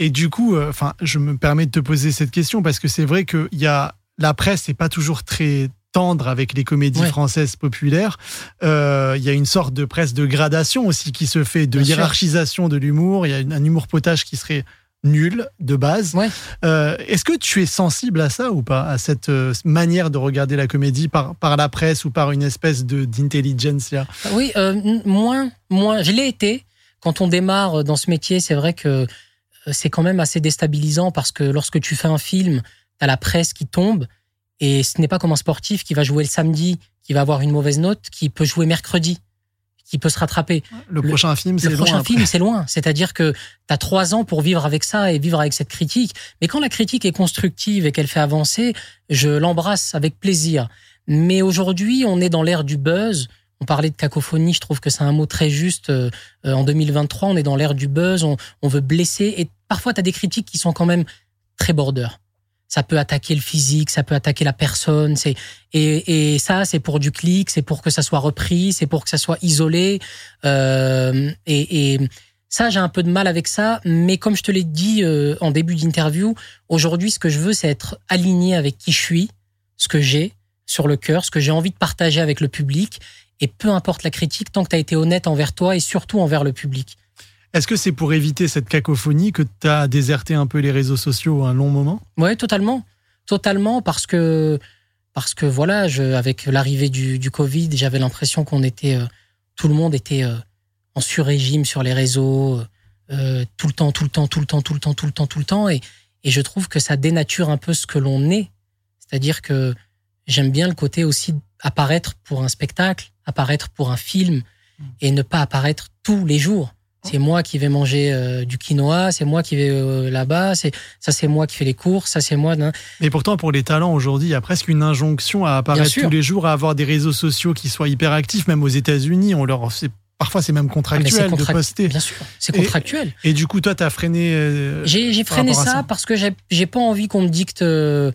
Et du coup, euh, enfin, je me permets de te poser cette question parce que c'est vrai que y a la presse n'est pas toujours très tendre avec les comédies Ouais. françaises populaires. Euh, Il y a une sorte de presse de gradation aussi qui se fait, de Bien sûr. hiérarchisation de l'humour. Il y a un humour potage qui serait nul de base. Ouais. Euh, Est-ce que tu es sensible à ça ou pas, à cette euh, manière de regarder la comédie par, par la presse ou par une espèce de d'intelligentsia Oui, euh, moins, moins. Je l'ai été. Quand on démarre dans ce métier, c'est vrai que euh, c'est quand même assez déstabilisant parce que lorsque tu fais un film, t'as la presse qui tombe et ce n'est pas comme un sportif qui va jouer le samedi, qui va avoir une mauvaise note, qui peut jouer mercredi, qui peut se rattraper. Le, Le- prochain film, c'est Le loin prochain après. film, c'est loin. C'est-à-dire que tu as trois ans pour vivre avec ça et vivre avec cette critique. Mais quand la critique est constructive et qu'elle fait avancer, je l'embrasse avec plaisir. Mais aujourd'hui, on est dans l'ère du buzz. On parlait de cacophonie, je trouve que c'est un mot très juste. Euh, en 2023, on est dans l'ère du buzz, on, on veut blesser. Et parfois, tu as des critiques qui sont quand même très border. Ça peut attaquer le physique, ça peut attaquer la personne. C'est et, et ça, c'est pour du clic, c'est pour que ça soit repris, c'est pour que ça soit isolé. Euh, et, et ça, j'ai un peu de mal avec ça. Mais comme je te l'ai dit euh, en début d'interview, aujourd'hui, ce que je veux, c'est être aligné avec qui je suis, ce que j'ai sur le cœur, ce que j'ai envie de partager avec le public. Et peu importe la critique, tant que tu as été honnête envers toi et surtout envers le public. Est-ce que c'est pour éviter cette cacophonie que tu as déserté un peu les réseaux sociaux un long moment? Ouais, totalement, totalement, parce que parce que voilà, je, avec l'arrivée du, du Covid, j'avais l'impression qu'on était, euh, tout le monde était euh, en sur-régime sur les réseaux, euh, tout le temps, tout le temps, tout le temps, tout le temps, tout le temps, tout le temps, et et je trouve que ça dénature un peu ce que l'on est. C'est-à-dire que j'aime bien le côté aussi apparaître pour un spectacle, apparaître pour un film, et ne pas apparaître tous les jours. C'est moi qui vais manger euh, du quinoa, c'est moi qui vais euh, là-bas, c'est ça c'est moi qui fais les courses, ça c'est moi. nan. Mais pourtant, pour les talents aujourd'hui, il y a presque une injonction à apparaître tous les jours, à avoir des réseaux sociaux qui soient hyper actifs. Même aux États-Unis, on leur, parfois c'est même Ah, contractuel de poster. Bien sûr, c'est Et- contractuel. Et du coup, toi, t'as freiné. euh, J'ai freiné ça, ça. parce que j'ai j'ai pas envie qu'on me dicte euh,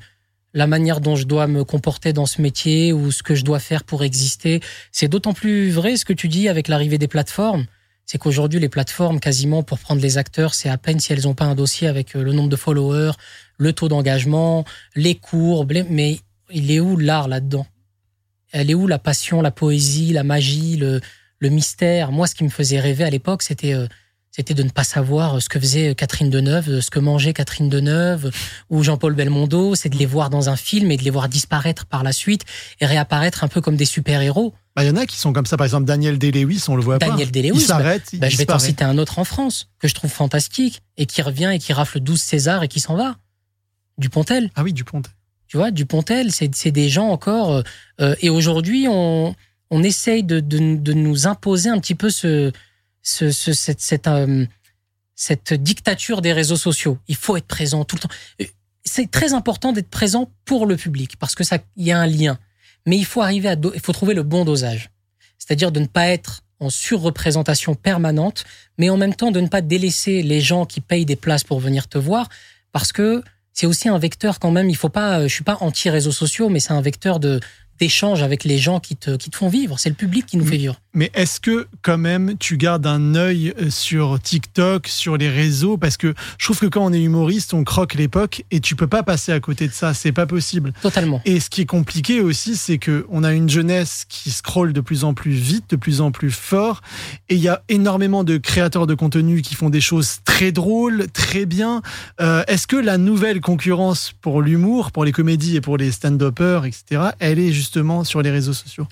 la manière dont je dois me comporter dans ce métier ou ce que je dois faire pour exister. C'est d'autant plus vrai ce que tu dis avec l'arrivée des plateformes. C'est qu'aujourd'hui, les plateformes, quasiment pour prendre les acteurs, c'est à peine si elles n'ont pas un dossier avec euh, le nombre de followers, le taux d'engagement, les courbes. Mais il est où l'art là-dedans? Elle est où la passion, la poésie, la magie, le, le mystère? Moi, ce qui me faisait rêver à l'époque, c'était euh, c'était de ne pas savoir ce que faisait Catherine Deneuve, ce que mangeait Catherine Deneuve ou Jean-Paul Belmondo, c'est de les voir dans un film et de les voir disparaître par la suite et réapparaître un peu comme des super-héros. Bah, il y en a qui sont comme ça. Par exemple, Daniel Day-Lewis, on le voit pas. Daniel Il s'arrête, il Bah, je vais t'en citer un autre en France que je trouve fantastique et qui revient et qui rafle 12 Césars et qui s'en va. Dupontel. Ah oui, Dupont. Tu vois, Dupontel, c'est des gens encore. euh, euh, et aujourd'hui, on, on essaye de, de, de nous imposer un petit peu ce, ce, ce- cette, euh, cette dictature des réseaux sociaux. Il faut être présent tout le temps. Euh, C'est très important d'être présent pour le public parce que ça, il y a un lien. Mais il faut arriver à, il faut trouver le bon dosage. C'est-à-dire de ne pas être en surreprésentation permanente, mais en même temps de ne pas délaisser les gens qui payent des places pour venir te voir, parce que c'est aussi un vecteur quand même. Il faut pas, je suis pas anti réseaux sociaux, mais c'est un vecteur de d'échange avec les gens qui te qui te font vivre. C'est le public qui nous fait vivre. Mais est-ce que quand même tu gardes un œil euh, sur TikTok, sur les réseaux? Parce que je trouve que quand on est humoriste, on croque l'époque et tu peux pas passer à côté de ça. C'est pas possible. Totalement. Et ce qui est compliqué aussi, c'est que on a une jeunesse qui scrolle de plus en plus vite, de plus en plus fort, et il y a énormément de créateurs de contenu qui font des choses très drôles, très bien. Euh, Est-ce que la nouvelle concurrence pour l'humour, pour les comédies et pour les stand-uppers, etc., elle est justement sur les réseaux sociaux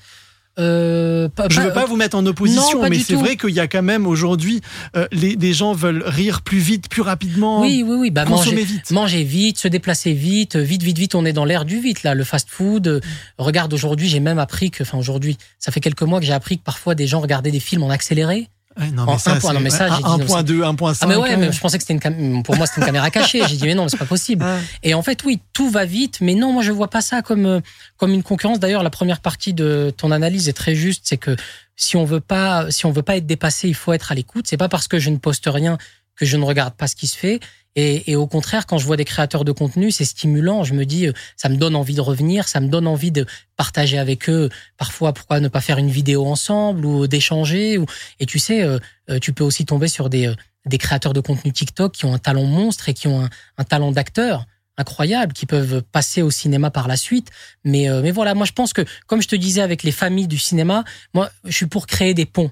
Euh, pas- Je pas- veux pas vous mettre en opposition, non, mais c'est vrai qu'il y a quand même aujourd'hui, euh, les, les gens veulent rire plus vite, plus rapidement, Oui, oui, oui. Bah, consommer manger, vite. manger vite, se déplacer vite, vite, vite, vite. On est dans l'ère du vite là, le fast-food. Euh, Regarde, aujourd'hui, j'ai même appris que, enfin aujourd'hui, ça fait quelques mois que j'ai appris que parfois des gens regardaient des films en accéléré. Ouais, non, En mais un ça, point, c'est- non, mais ça, j'ai dit, non, 1.2, 1.5. Ah mais ouais, mais je pensais que c'était une cam- pour moi c'était une caméra cachée. J'ai dit mais non, mais c'est pas possible. Ah. Et en fait oui, tout va vite, mais non, moi je vois pas ça comme euh, comme une concurrence. D'ailleurs, la première partie de ton analyse est très juste, c'est que si on veut pas si on veut pas être dépassé, il faut être à l'écoute. C'est pas parce que je ne poste rien que je ne regarde pas ce qui se fait. Et, et au contraire, quand je vois des créateurs de contenu, c'est stimulant. Je me dis, euh, ça me donne envie de revenir, ça me donne envie de partager avec eux. Parfois, pourquoi ne pas faire une vidéo ensemble ou d'échanger ou... Et tu sais, euh, euh, tu peux aussi tomber sur des, des créateurs de contenu TikTok qui ont un talent monstre et qui ont un, talent d'acteur incroyable, qui peuvent passer au cinéma par la suite. Mais, mais voilà, moi je pense que, comme je te disais avec les familles du cinéma, moi je suis pour créer des ponts.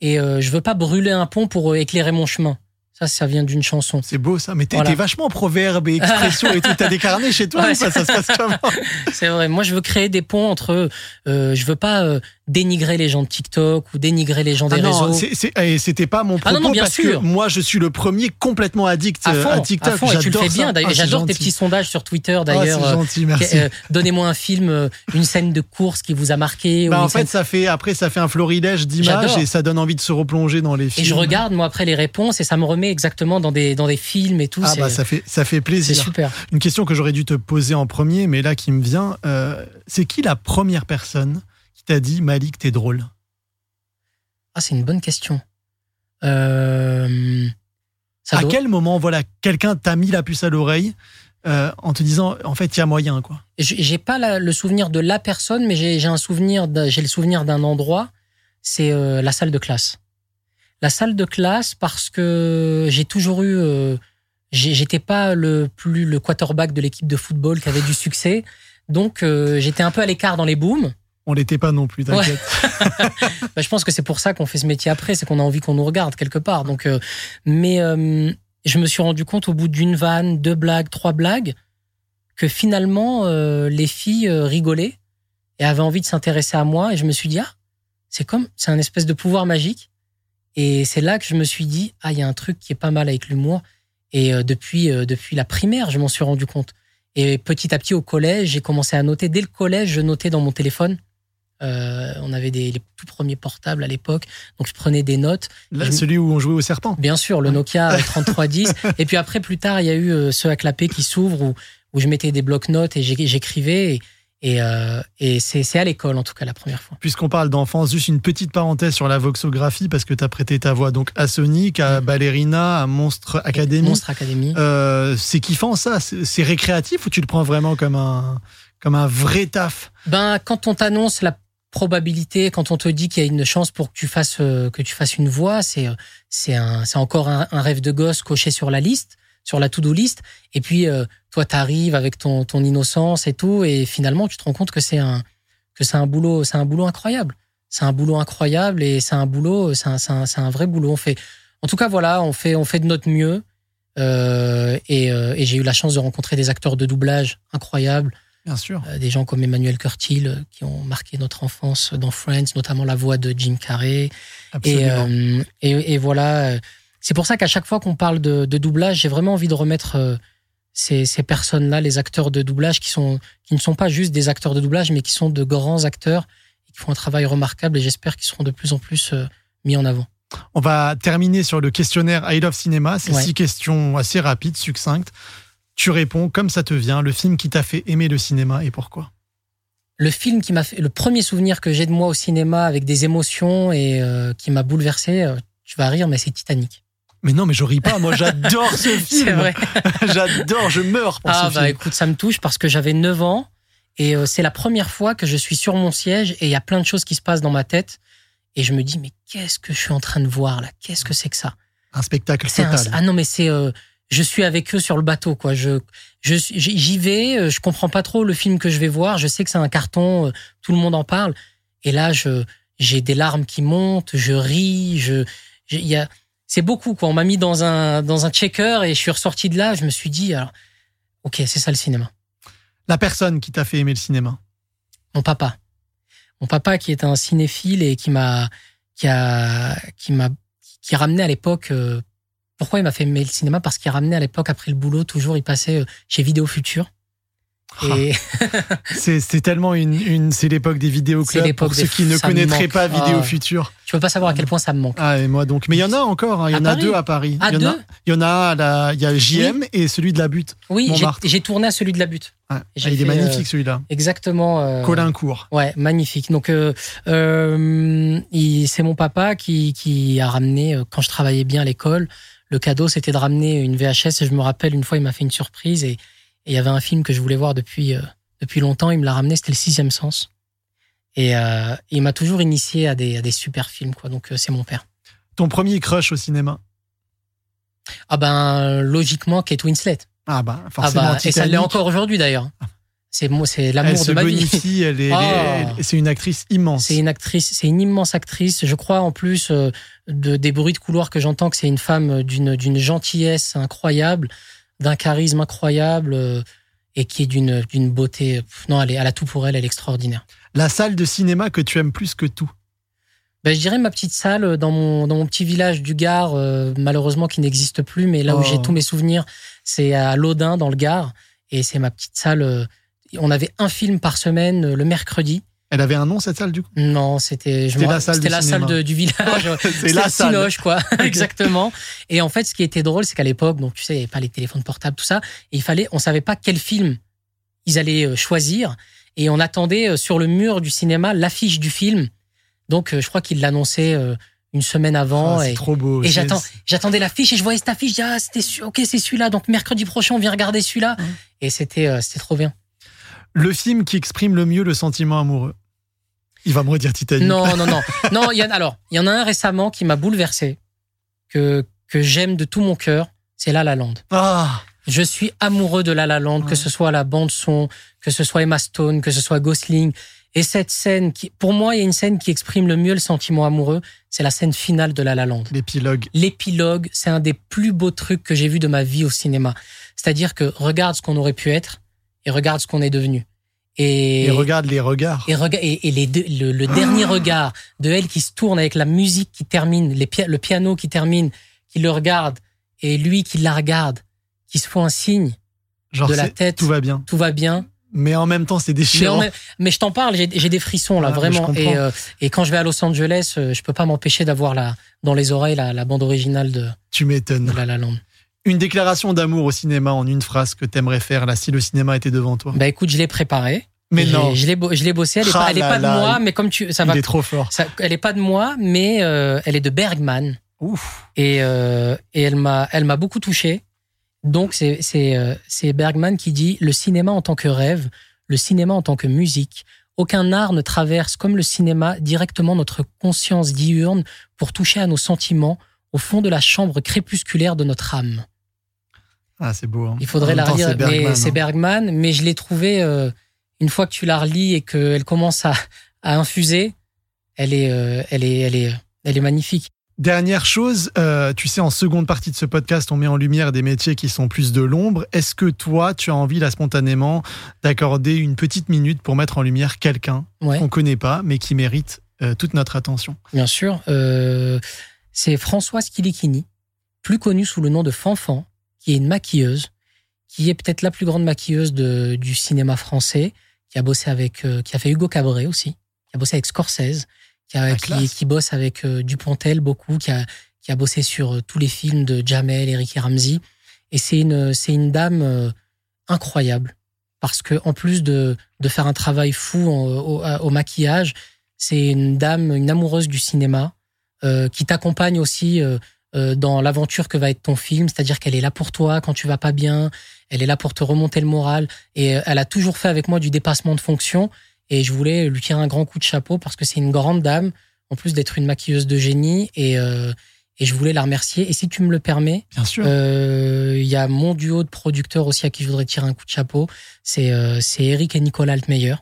Et je veux pas brûler un pont pour éclairer mon chemin. Ça, ça vient d'une chanson. C'est beau ça, mais t'es Voilà. vachement proverbe et expression et tout. T'as des carnets chez toi Ouais, pas Ça se passe comment? C'est vrai. Moi, je veux créer des ponts entre. Euh, je veux pas euh, dénigrer les gens de TikTok ou dénigrer les gens des Ah non, réseaux. c'est- c'est- et c'était pas mon Ah propos non, non, bien parce sûr. que moi je suis le premier complètement addict à euh, fond, à TikTok. à fond, et tu le J'adore fais ça. bien. Ah, c'est j'adore tes petits sondages sur Twitter. Ah, D'ailleurs, c'est euh, gentil, merci. euh, donnez-moi un film, une scène de course qui vous a marqué. Bah, ou en fait, scène- ça fait après ça fait un florilège d'images et ça donne envie de se replonger dans les films. Et je regarde moi après les réponses et ça me remet exactement dans des dans des films et tout. Ah c'est bah ça fait ça fait c'est plaisir. super. Une question que j'aurais dû te poser en premier, mais là qui me vient, euh, c'est qui la première personne qui t'a dit Malik t'es drôle Ah, c'est une bonne question. Euh, À doit- quel moment voilà quelqu'un t'a mis la puce à l'oreille euh, en te disant en fait il y a moyen quoi. J'ai pas la- le souvenir de la personne, mais j'ai un souvenir, j'ai le souvenir d'un endroit. C'est euh, la salle de classe. La salle de classe parce que j'ai toujours eu, j'étais pas le plus le quarterback de l'équipe de football qui avait du succès, donc j'étais un peu à l'écart dans les booms. On l'était pas non plus, t'inquiète. Bah, je pense que c'est pour ça qu'on fait ce métier après, c'est qu'on a envie qu'on nous regarde quelque part. Donc, euh, mais euh, je me suis rendu compte au bout d'une vanne, deux blagues, trois blagues, que finalement euh, les filles rigolaient et avaient envie de s'intéresser à moi. Et je me suis dit ah, c'est comme, c'est un espèce de pouvoir magique. Et c'est là que je me suis dit ah, il y a un truc qui est pas mal avec l'humour. Et depuis depuis la primaire, je m'en suis rendu compte. Et petit à petit au collège, j'ai commencé à noter. Dès le collège, je notais dans mon téléphone Euh, on avait des, les tout premiers portables à l'époque, donc je prenais des notes. Là, Je- celui où on jouait au serpent. Bien sûr, le Nokia euh, 3310. et puis après, plus tard, il y a eu euh, ceux à clapper qui s'ouvrent où, où je mettais des blocs-notes et j'écrivais. Et, et, euh, et c'est à l'école, en tout cas, la première fois. Puisqu'on parle d'enfance, juste une petite parenthèse sur la voxographie, parce que tu as prêté ta voix donc à Sonic, à Mhm. Ballerina, à Monstre Academy. Monstre Academy. Euh, c'est kiffant ça? C'est c'est récréatif ou tu le prends vraiment comme un, comme un vrai taf? Ben, quand on t'annonce la probabilité, quand on te dit qu'il y a une chance pour que tu fasses euh, que tu fasses une voix, c'est euh, c'est encore un, rêve de gosse coché sur la liste, sur la to-do list. Et puis euh, toi, t'arrives avec ton ton innocence et tout, et finalement, tu te rends compte que c'est un que c'est un boulot, c'est un boulot incroyable. C'est un boulot incroyable et c'est un boulot, c'est un, un, un vrai boulot. On fait, en tout cas, voilà, on fait on fait de notre mieux. Et et j'ai eu la chance de rencontrer des acteurs de doublage incroyables. Bien sûr. Euh, des gens comme Emmanuel Curtil euh, qui ont marqué notre enfance dans Friends, notamment la voix de Jim Carrey. Et, Absolument. euh, et, et voilà, c'est pour ça qu'à chaque fois qu'on parle de, de doublage, j'ai vraiment envie de remettre ces, ces personnes-là, les acteurs de doublage, qui, sont, qui ne sont pas juste des acteurs de doublage, mais qui sont de grands acteurs et qui font un travail remarquable et j'espère qu'ils seront de plus en plus mis en avant. On va terminer sur le questionnaire I Love Cinéma. C'est Ouais. six questions assez rapides, succinctes. Tu réponds comme ça te vient. Le film qui t'a fait aimer le cinéma et pourquoi? Le film qui m'a fait, le premier souvenir que j'ai de moi au cinéma avec des émotions et euh, qui m'a bouleversé, euh, tu vas rire, mais c'est Titanic. Mais non, mais je ris pas. Moi, j'adore ce film. C'est vrai. j'adore. Je meurs pour Ah ce bah film. écoute, ça me touche parce que j'avais 9 ans et euh, c'est la première fois que je suis sur mon siège et il y a plein de choses qui se passent dans ma tête et je me dis mais qu'est-ce que je suis en train de voir là? Qu'est-ce que c'est que ça? Un spectacle C'est un- total. Ah non mais c'est euh, je suis avec eux sur le bateau quoi. Je j'y vais, euh, je comprends pas trop le film que je vais voir, je sais que c'est un carton, euh, tout le monde en parle et là je j'ai des larmes qui montent, je ris, je il y a c'est beaucoup quoi. On m'a mis dans un dans un checker et je suis ressorti de là, je me suis dit alors OK, c'est ça le cinéma. La personne qui t'a fait aimer le cinéma. mon papa. Mon papa qui est un cinéphile et qui m'a qui a qui m'a qui a ramené à l'époque euh, pourquoi il m'a fait aimer le cinéma? Parce qu'il a ramené à l'époque après le boulot toujours il passait euh, chez Vidéo Futur et C'est tellement une, une c'est l'époque des vidéoclubs pour ceux qui ne connaîtraient pas Vidéo Ah. Futur. tu peux pas savoir à quel point ça me manque. Ah et moi donc. Mais il y en a encore. hein. Il y en a Paris deux à Paris. Ah, il y en a, il y en a à la- il y a JM et celui de la butte. Oui, j'ai- tourné à celui de la butte. Ouais. Ah, il est magnifique euh, celui-là. Exactement. euh, Colincourt. Ouais, magnifique. Donc, euh, c'est mon papa qui, qui a ramené, quand je travaillais bien à l'école, le cadeau, c'était de ramener une VHS. Et je me rappelle, une fois, il m'a fait une surprise et il y avait un film que je voulais voir depuis, euh, depuis longtemps. Il me l'a ramené, c'était Le Sixième Sens. Et euh, il m'a toujours initié à des, à des super films, quoi. Donc, euh, c'est mon père. Ton premier crush au cinéma? Ah ben, logiquement, Kate Winslet. Ah bah Ah forcément. bah, et ça l'est encore aujourd'hui, d'ailleurs. C'est moi, c'est l'amour se de ma vie. bonifie. Elle est, Ah. elle est- c'est une actrice immense. C'est une actrice, c'est une immense actrice. Je crois en plus euh, de, des bruits de couloir que j'entends que c'est une femme d'une d'une gentillesse incroyable, d'un charisme incroyable euh, et qui est d'une d'une beauté. Non, elle, est, elle a tout pour elle, elle est extraordinaire. La salle de cinéma que tu aimes plus que tout? Ben, je dirais ma petite salle dans mon, dans mon petit village du Gard, euh, malheureusement qui n'existe plus, mais là où Oh. j'ai tous mes souvenirs, c'est à Laudin, dans le Gard. Et c'est ma petite salle. On avait un film par semaine euh, le mercredi. Elle avait un nom cette salle du coup? Non, c'était C'était la salle c'était du la salle de- du village. C'est C'était la. Cinoche, quoi. Exactement. Et en fait, ce qui était drôle, c'est qu'à l'époque, donc tu sais, il n'y avait pas les téléphones portables, tout ça. Et il fallait, on savait pas quel film ils allaient euh, choisir. Et on attendait euh, sur le mur du cinéma l'affiche du film. Donc, je crois qu'ils l'annonçaient une semaine avant. C'est et trop beau. et j'attends, j'attendais l'affiche et je voyais cette affiche. Je dis, ah, c'était, ok, c'est celui-là. Donc, mercredi prochain, on vient regarder celui-là. Mmh. Et c'était, c'était trop bien. Le film qui exprime le mieux le sentiment amoureux. Il va me redire Titanic. Non, non, non. non, il y en, alors, il y en a un récemment qui m'a bouleversé, que, que j'aime de tout mon cœur. C'est La La Land. Ah, Je suis amoureux de La La Land, Ouais. que ce soit la bande son, que ce soit Emma Stone, que ce soit Gosling. Et cette scène qui, pour moi, il y a une scène qui exprime le mieux le sentiment amoureux. C'est la scène finale de La La Land. l'épilogue. L'épilogue, c'est un des plus beaux trucs que j'ai vu de ma vie au cinéma. C'est-à-dire que regarde ce qu'on aurait pu être et regarde ce qu'on est devenu. Et, Et regarde les regards. et, rega- et, et les deux- le, le dernier regard de elle qui se tourne avec la musique qui termine, les pia- le piano qui termine, qui le regarde, et lui qui la regarde, qui se font un signe, Genre, de la tête. Tout va bien. tout va bien. Mais en même temps, c'est Mais, déchirant. même- mais je t'en parle, j'ai des frissons là, Ah, mais vraiment. Et, euh, et quand je vais à Los Angeles, euh, je peux pas m'empêcher d'avoir dans les oreilles la, la bande originale de, Tu m'étonnes. La La Land. Une déclaration d'amour au cinéma en une phrase que t'aimerais faire là si le cinéma était devant toi. Bah écoute, je l'ai préparée. Mais non, Je l'ai je l'ai bossée. Elle est Ah pas, elle est là pas de moi, mais comme tu, ça il va. est trop fort. ça- elle est pas de moi, mais euh, elle est de Bergman. Ouf. et, euh, et elle m'a elle m'a beaucoup touché. Donc c'est c'est euh, c'est Bergman qui dit le cinéma en tant que rêve, le cinéma en tant que musique. Aucun art ne traverse comme le cinéma directement notre conscience diurne pour toucher à nos sentiments au fond de la chambre crépusculaire de notre âme. Ah, c'est beau. hein. Il faudrait la relire, c'est Bergman, mais c'est hein. Bergman, mais je l'ai trouvé euh, une fois que tu la relis et qu'elle commence à, à infuser, elle est euh, elle est elle est elle est magnifique. Dernière chose, euh, tu sais, en seconde partie de ce podcast, on met en lumière des métiers qui sont plus de l'ombre. Est-ce que toi, tu as envie là spontanément d'accorder une petite minute pour mettre en lumière quelqu'un Ouais. qu'on connaît pas, mais qui mérite euh, toute notre attention? Bien sûr. Euh, c'est Françoise Kilikini, plus connue sous le nom de Fanfan, qui est une maquilleuse, qui est peut-être la plus grande maquilleuse de, du cinéma français, qui a bossé avec, euh, qui a fait Hugo Cabret aussi, qui a bossé avec Scorsese, qui, a, La qui, bosse avec euh, Dupontel beaucoup, qui a, qui a bossé sur euh, tous les films de Jamel, Eric et Ramsey. Et c'est une, c'est une dame incroyable. Parce que en plus de, de faire un travail fou en- au, au maquillage, c'est une dame, une amoureuse du cinéma, qui t'accompagne aussi dans l'aventure que va être ton film. C'est-à-dire qu'elle est là pour toi quand tu vas pas bien. Elle est là pour te remonter le moral. Et euh, elle a toujours fait avec moi du dépassement de fonction. Et je voulais lui tirer un grand coup de chapeau parce que c'est une grande dame, en plus d'être une maquilleuse de génie. Et, euh, et je voulais la remercier. Et si tu me le permets, Bien sûr. euh, il y a mon duo de producteurs aussi à qui je voudrais tirer un coup de chapeau. C'est euh, c'est Eric et Nicolas Altmeyer,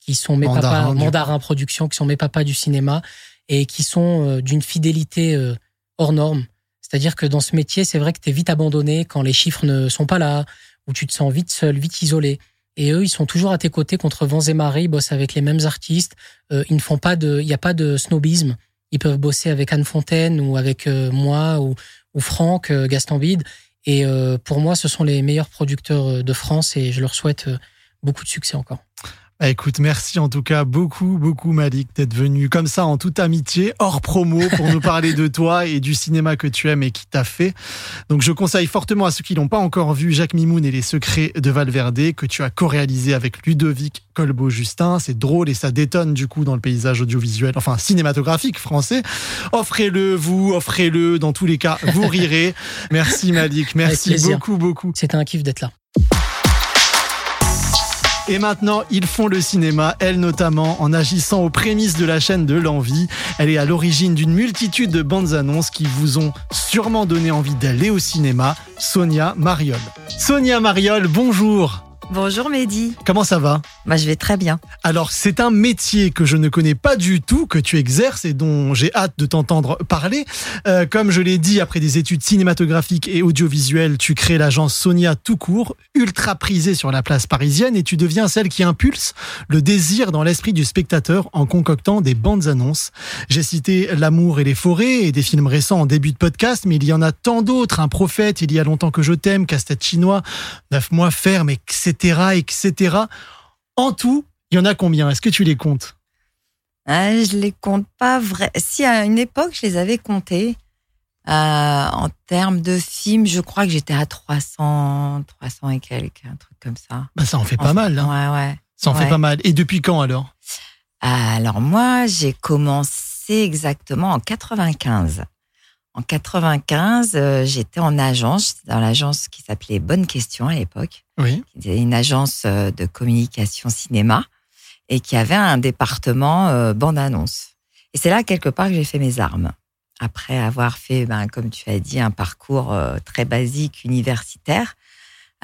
qui sont mes Mandarin, papas, du. Mandarin Productions, qui sont mes papas du cinéma et qui sont euh, d'une fidélité euh, hors norme. C'est-à-dire que dans ce métier, c'est vrai que tu es vite abandonné quand les chiffres ne sont pas là, où tu te sens vite seul, vite isolé. Et eux, ils sont toujours à tes côtés contre vents et marées, ils bossent avec les mêmes artistes. Euh, ils ne font pas de, il n'y a pas de snobisme. Ils peuvent bosser avec Anne Fontaine ou avec euh, moi ou, ou Franck euh, Gaston Bide. Et pour moi, ce sont les meilleurs producteurs de France et je leur souhaite beaucoup de succès encore. Bah, écoute, merci en tout cas beaucoup, beaucoup Malik d'être venu comme ça en toute amitié, hors promo, pour nous parler de toi et du cinéma que tu aimes et qui t'a fait. Donc je conseille fortement à ceux qui l'ont pas encore vu Jacques Mimoun et les secrets de Valverde que tu as co-réalisé avec Ludovic Colbeau-Justin. C'est drôle et ça détonne du coup dans le paysage audiovisuel, enfin cinématographique français. Offrez-le, vous, offrez-le. Dans tous les cas, vous rirez. Merci Malik, merci beaucoup, beaucoup. C'était un kiff d'être là. Et maintenant, ils font le cinéma, elle notamment, en agissant aux prémices de la chaîne de l'envie. Elle est à l'origine d'une multitude de bandes annonces qui vous ont sûrement donné envie d'aller au cinéma. Sonia Mariol. Sonia Mariol, bonjour. Bonjour Mehdi. Comment ça va? Bah, je vais très bien. Alors, c'est un métier que je ne connais pas du tout, que tu exerces et dont j'ai hâte de t'entendre parler. Euh, comme je l'ai dit, après des études cinématographiques et audiovisuelles, tu crées l'agence Sonia tout court, ultra prisée sur la place parisienne, et tu deviens celle qui impulse le désir dans l'esprit du spectateur en concoctant des bandes annonces. J'ai cité L'amour et les forêts et des films récents en début de podcast, mais il y en a tant d'autres. Un prophète, il y a longtemps que je t'aime, Casse-tête chinois, Neuf mois ferme, etc., etc. En tout, il y en a combien? Est-ce que tu les comptes? Ah, je les compte pas vrai. Si à une époque je les avais comptés euh, en termes de films, je crois que j'étais à 300, 300 et quelques, un truc comme ça. bah, Ça en fait pas mal. Hein. Ouais, ouais. Ça en fait pas mal. Et depuis quand alors? Alors moi, j'ai commencé exactement en 95. En 95, euh, j'étais en agence, dans l'agence qui s'appelait Bonne Question à l'époque. Oui. qui était une agence euh, de communication cinéma et qui avait un département euh, bande-annonce. Et c'est là, quelque part, que j'ai fait mes armes. Après avoir fait, ben, comme tu as dit, un parcours très basique, universitaire,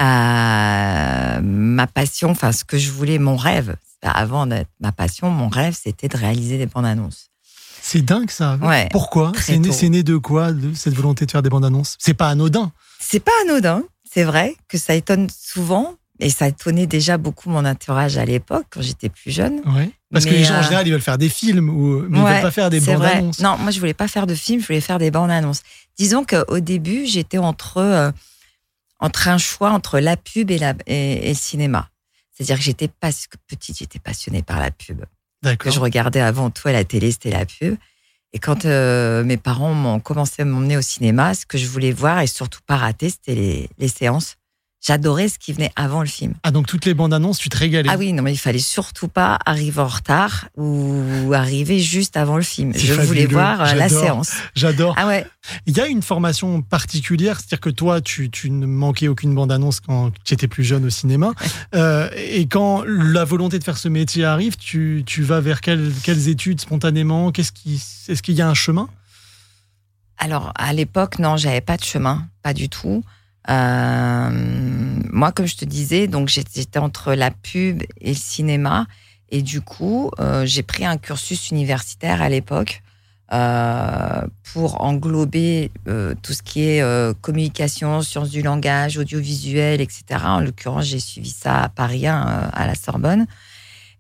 euh, ma passion, enfin, ce que je voulais, mon rêve, avant d'être ma passion, mon rêve, c'était de réaliser des bandes-annonces. C'est dingue ça. Ouais, Pourquoi C'est né, de quoi, de cette volonté de faire des bandes annonces? C'est pas anodin. C'est pas anodin, c'est vrai que ça étonne souvent, et ça étonnait déjà beaucoup mon entourage à l'époque, quand j'étais plus jeune. Ouais. Parce que les gens en euh, général, ils veulent faire des films, ou, mais ils Ouais, veulent pas faire des bandes vrai. annonces. Non, moi je voulais pas faire de film, je voulais faire des bandes annonces. Disons qu'au début, j'étais entre euh, entre un choix entre la pub et, la, et, et le cinéma. C'est-à-dire que j'étais pas petite, j'étais passionnée par la pub. Que je regardais avant tout à la télé, c'était la pub. Et quand euh, mes parents m'ont commencé à m'emmener au cinéma, ce que je voulais voir et surtout pas rater, c'était les séances. J'adorais ce qui venait avant le film. Ah, donc toutes les bandes annonces, tu te régalais. Ah oui, non, mais il fallait surtout pas arriver en retard ou arriver juste avant le film. Je voulais voir euh, la séance. J'adore. Ah ouais. Il y a une formation particulière, c'est-à-dire que toi, tu, tu ne manquais aucune bande-annonce quand tu étais plus jeune au cinéma. Euh, et quand la volonté de faire ce métier arrive, tu, tu vas vers quelles, quelles études spontanément? Qu'est-ce qui, Est-ce qu'il y a un chemin? Alors, à l'époque, non, j'avais pas de chemin, pas du tout. Euh, moi, comme je te disais, donc j'étais entre la pub et le cinéma, et du coup, euh, j'ai pris un cursus universitaire à l'époque euh, pour englober euh, tout ce qui est communication, sciences du langage, audiovisuel, etc. En l'occurrence, j'ai suivi ça à Paris 1, à la Sorbonne.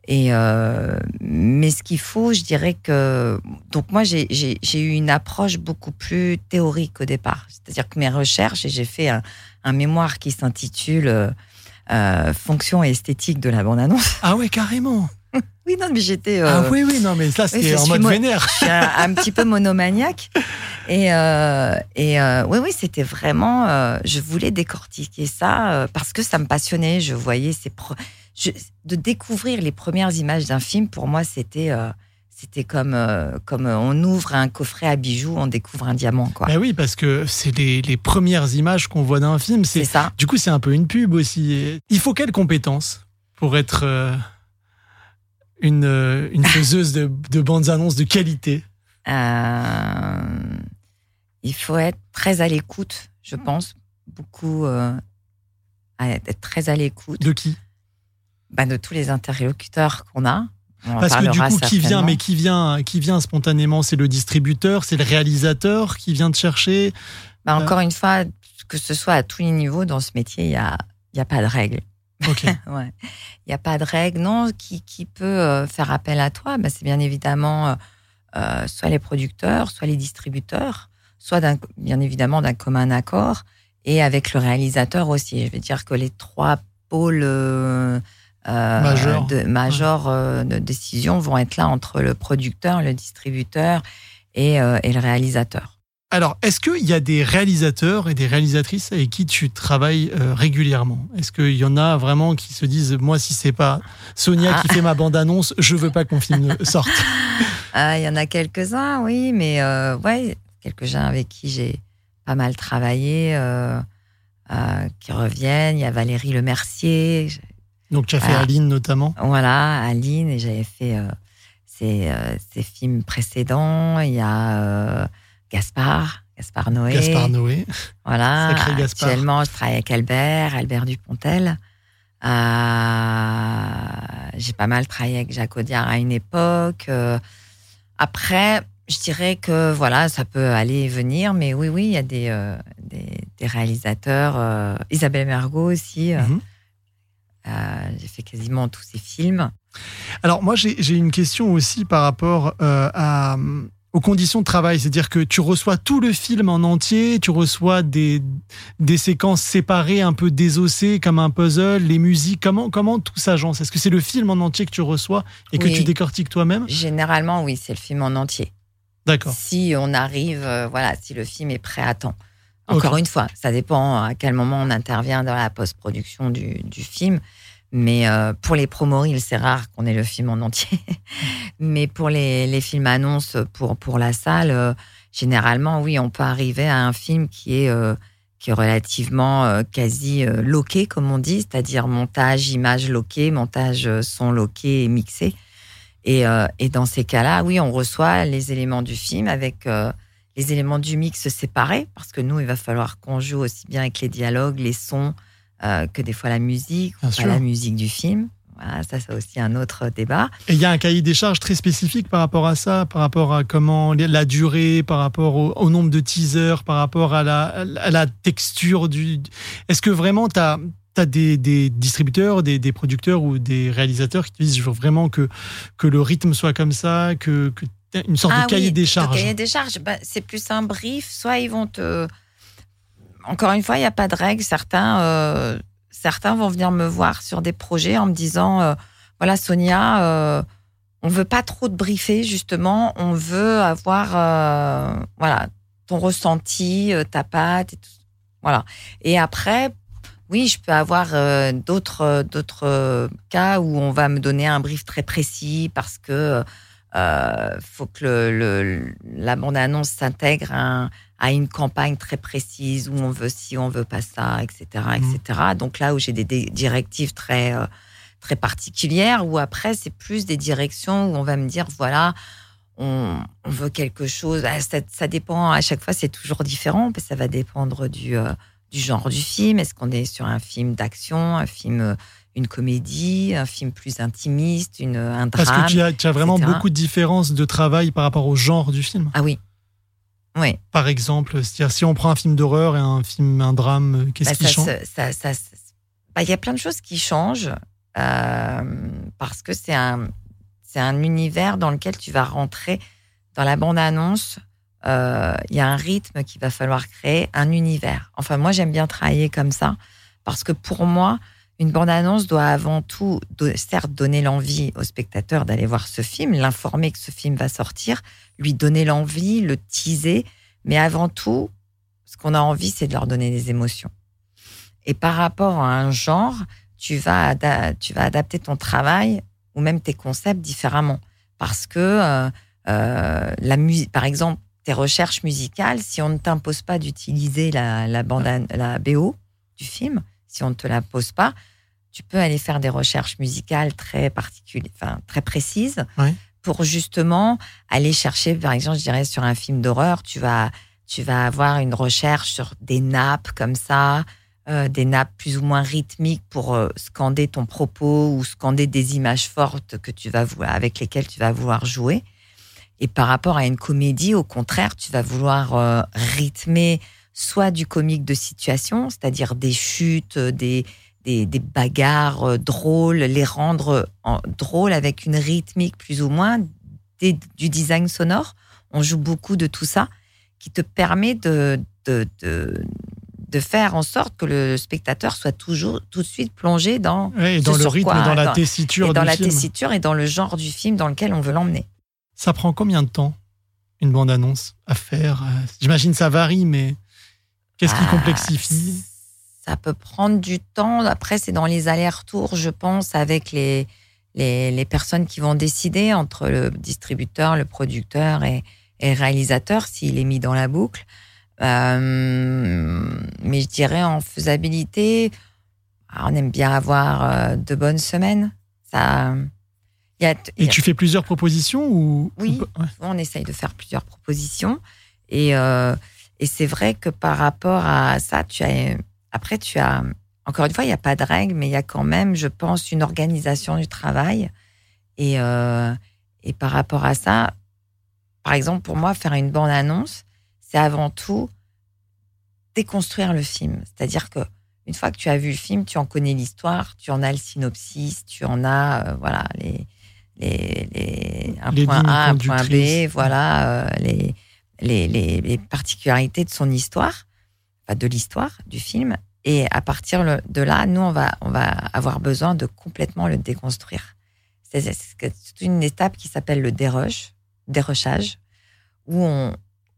Et euh, mais ce qu'il faut, je dirais que donc moi j'ai eu une approche beaucoup plus théorique au départ. C'est-à-dire que mes recherches et j'ai fait un, mémoire qui s'intitule euh, euh, Fonction et esthétique de la bande-annonce. Ah ouais, carrément. Oui non mais j'étais euh, ah oui, oui, non, mais ça, oui, je en mode mo- vénère. je suis un, un petit peu monomaniaque. Et, euh, et euh, oui, oui, c'était vraiment. je voulais décortiquer ça parce que ça me passionnait. Je voyais ces. pro- je- de découvrir les premières images d'un film, pour moi, c'était. c'était comme, euh, comme on ouvre un coffret à bijoux, on découvre un diamant, quoi. Bah oui, parce que c'est les, les premières images qu'on voit d'un film. C'est C'est ça. Du coup, c'est un peu une pub aussi. Il faut quelles compétences pour être euh, une, euh, une faiseuse de, de bandes annonces de qualité Euh, il faut être très à l'écoute, je pense. Beaucoup. euh, à être très à l'écoute De qui? Bah, de tous les interlocuteurs qu'on a. On Parce que du coup, qui vient, mais qui vient, qui vient spontanément? C'est le distributeur, c'est le réalisateur qui vient te chercher? Bah, Euh. encore une fois, que ce soit à tous les niveaux dans ce métier, il n'y a, y a pas de règle. Ok. Ouais. Il n'y a pas de règle. Non, qui, qui peut euh, faire appel à toi bah, C'est bien évidemment euh, euh, soit les producteurs, soit les distributeurs, soit bien évidemment d'un commun accord et avec le réalisateur aussi. Je veux dire que les trois pôles euh, Majeurs. de, de décision vont être là entre le producteur, le distributeur et, et le réalisateur. Alors, est-ce qu'il y a des réalisateurs et des réalisatrices avec qui tu travailles euh, régulièrement? Est-ce qu'il y en a vraiment qui se disent, moi, si c'est pas Sonia qui Ah. fait ma bande-annonce, je veux pas qu'on film sorte? Ah, Il y en a quelques-uns, oui, mais euh, ouais, quelques-uns avec qui j'ai pas mal travaillé, euh, euh, qui reviennent. Il y a Valérie Le Mercier, je- Donc, tu as fait Ah. Aline notamment? voilà, Aline, et j'avais fait euh, ses, euh, ses films précédents. Il y a euh, Gaspard, Gaspard Noé. Gaspard Noé. Voilà. Sacré Gaspard. Actuellement, je travaille avec Albert, Albert Dupontel. Euh, j'ai pas mal travaillé avec Jacques Audiard à une époque. Euh, après, je dirais que voilà, ça peut aller et venir, mais oui, oui, il y a des, euh, des, des réalisateurs. Isabelle Mergot aussi. Mhm. j'ai fait quasiment tous ses films. Alors moi j'ai une question aussi par rapport à, aux conditions de travail, c'est-à-dire que tu reçois tout le film en entier, tu reçois des, des séquences séparées, un peu désossées comme un puzzle, les musiques, comment, comment tout s'agence Est-ce que c'est le film en entier que tu reçois et que Oui. tu décortiques toi-même? Généralement, oui, c'est le film en entier. D'accord. si on arrive, euh, voilà, si le film est prêt à temps. Encore une fois, ça dépend à quel moment on intervient dans la post-production du, du film. Mais euh, pour les promo reels, c'est rare qu'on ait le film en entier. Mais pour les, les films annonces pour, pour la salle, euh, généralement, oui, on peut arriver à un film qui est, euh, qui est relativement quasi loqué, comme on dit, c'est-à-dire montage, image loquée, montage son loqué et mixé. Et, et dans ces cas-là, oui, on reçoit les éléments du film avec les éléments du mix séparés, parce que nous, il va falloir qu'on joue aussi bien avec les dialogues, les sons, euh, que des fois la musique, ou pas la musique du film. Voilà, ça, c'est aussi un autre débat. Et il y a un cahier des charges très spécifique par rapport à ça, par rapport à comment la durée, par rapport au, au nombre de teasers, par rapport à la, à la texture du. Est-ce que vraiment tu as, des, des distributeurs, des, des producteurs ou des réalisateurs qui te disent je veux vraiment que, que le rythme soit comme ça, que, une sorte Ah de cahier oui, des charges? cahier des charges, bah, c'est plus un brief. Soit ils vont te. Encore une fois, il n'y a pas de règle. Certains, euh, certains vont venir me voir sur des projets en me disant, euh, voilà Sonia, euh, on veut pas trop te briefer justement, on veut avoir, euh, voilà, ton ressenti, ta patte, et voilà. Et après, oui, je peux avoir d'autres d'autres cas où on va me donner un brief très précis parce que faut que la bande-annonce s'intègre à, un- à une campagne très précise où on veut ci, on veut pas ça, etc., etc. Donc là où j'ai des, des directives très euh, très particulières, ou après c'est plus des directions où on va me dire voilà. On, on veut quelque chose. Ah, Ça, ça dépend. À chaque fois, c'est toujours différent. parce que Ça va dépendre du, euh, du genre du film. Est-ce qu'on est sur un film d'action, un film, euh, une comédie, un film plus intimiste, une, un drame Parce que tu as, tu as vraiment etc. beaucoup de différences de travail par rapport au genre du film. Ah oui. Oui. Par exemple, c'est-à-dire si on prend un film d'horreur et un film, un drame, euh, qu'est-ce Bah, qui ça change ça- ça bah, Il y a plein de choses qui changent euh, parce que c'est un, c'est un univers dans lequel tu vas rentrer dans la bande-annonce. euh, Il y a un rythme qu'il va falloir créer, un univers. Enfin, moi, j'aime bien travailler comme ça parce que pour moi, une bande-annonce doit avant tout, certes, donner l'envie au spectateur d'aller voir ce film, l'informer que ce film va sortir, lui donner l'envie, le teaser, mais avant tout, ce qu'on a envie, c'est de leur donner des émotions. Et par rapport à un genre, tu vas, tu vas adapter ton travail ou même tes concepts différemment. Parce que, euh, euh, la musique, par exemple, tes recherches musicales, si on ne t'impose pas d'utiliser la, la BO du film, si on ne te la pose pas, tu peux aller faire des recherches musicales très particulières, enfin, très précises Ouais. pour justement aller chercher, par exemple, je dirais sur un film d'horreur, tu vas, tu vas avoir une recherche sur des nappes comme ça, euh, des nappes plus ou moins rythmiques pour euh, scander ton propos ou scander des images fortes que tu vas vouloir, avec lesquelles tu vas vouloir jouer. Et par rapport à une comédie, au contraire, tu vas vouloir euh, rythmer soit du comique de situation, c'est-à-dire des chutes, des, des, des bagarres euh, drôles, les rendre en, drôles avec une rythmique plus ou moins, des- du design sonore. On joue beaucoup de tout ça qui te permet de, de, de, de faire en sorte que le spectateur soit toujours tout de suite plongé dans, et ce dans le rythme, quoi- dans la tessiture et dans du la film. tessiture et dans le genre du film dans lequel on veut l'emmener. Ça prend combien de temps une bande-annonce à faire? Euh, J'imagine ça varie, mais qu'est-ce qui Ah, complexifie? Ça peut prendre du temps. Après, c'est dans les allers-retours, je pense, avec les, les, les personnes qui vont décider entre le distributeur, le producteur et, et le réalisateur, s'il est mis dans la boucle. Euh, mais je dirais en faisabilité, ah, on aime bien avoir euh, de bonnes semaines. Ça, y a, Et tu fais plusieurs propositions ou Oui. Ouais. on essaye de faire plusieurs propositions. Et, euh, et c'est vrai que par rapport à ça, tu as, après, tu as, encore une fois, il n'y a pas de règle, mais il y a quand même, je pense, une organisation du travail. Et, euh, et par rapport à ça, par exemple, pour moi, faire une bande-annonce, c'est avant tout déconstruire le film. C'est-à-dire que une fois que tu as vu le film, tu en connais l'histoire, tu en as le synopsis, tu en as, euh, voilà, les, les, les, un Les point A, un point B, voilà, euh, les, les, les, particularités de son histoire, de l'histoire du film. Et à partir de là, nous, on va, on va avoir besoin de complètement le déconstruire. C'est une étape qui s'appelle le dérush, dérushage, où on,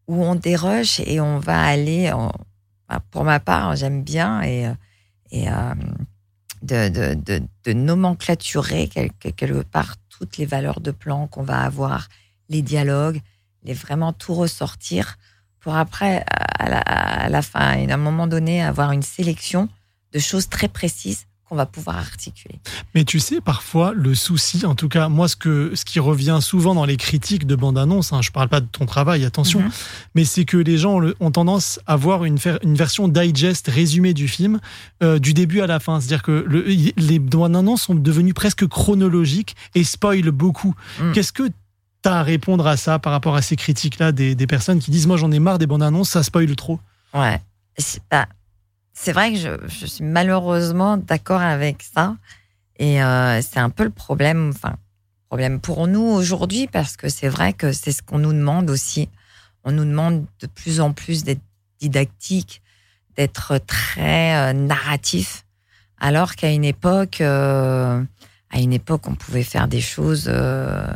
où on dérush et on va aller, en- pour ma part, j'aime bien et, euh, et euh, de, de nomenclaturer quelque, quelque part toutes les valeurs de plan qu'on va avoir, les dialogues, les vraiment tout ressortir pour après, à la, à la fin, et à un moment donné, avoir une sélection de choses très précises qu'on va pouvoir articuler. Mais tu sais, parfois, le souci, en tout cas, moi, ce, que, ce qui revient souvent dans les critiques de bande-annonce, hein, je parle pas de ton travail, attention, Mhm. mais c'est que les gens ont tendance à voir une, version digest résumée du film, euh, du début à la fin. C'est-à-dire que le- les bandes-annonces sont devenues presque chronologiques et spoilent beaucoup. Mm. Qu'est-ce que à répondre à ça par rapport à ces critiques-là des, des personnes qui disent Moi, j'en ai marre des bandes-annonces, ça spoil trop Ouais. C'est c'est vrai que je, je suis malheureusement d'accord avec ça. Et euh, c'est un peu le problème, enfin, problème pour nous aujourd'hui, parce que c'est vrai que c'est ce qu'on nous demande aussi. On nous demande de plus en plus d'être didactique, d'être très euh, narratif, Alors qu'à une époque, euh, à une époque, on pouvait faire des choses, euh,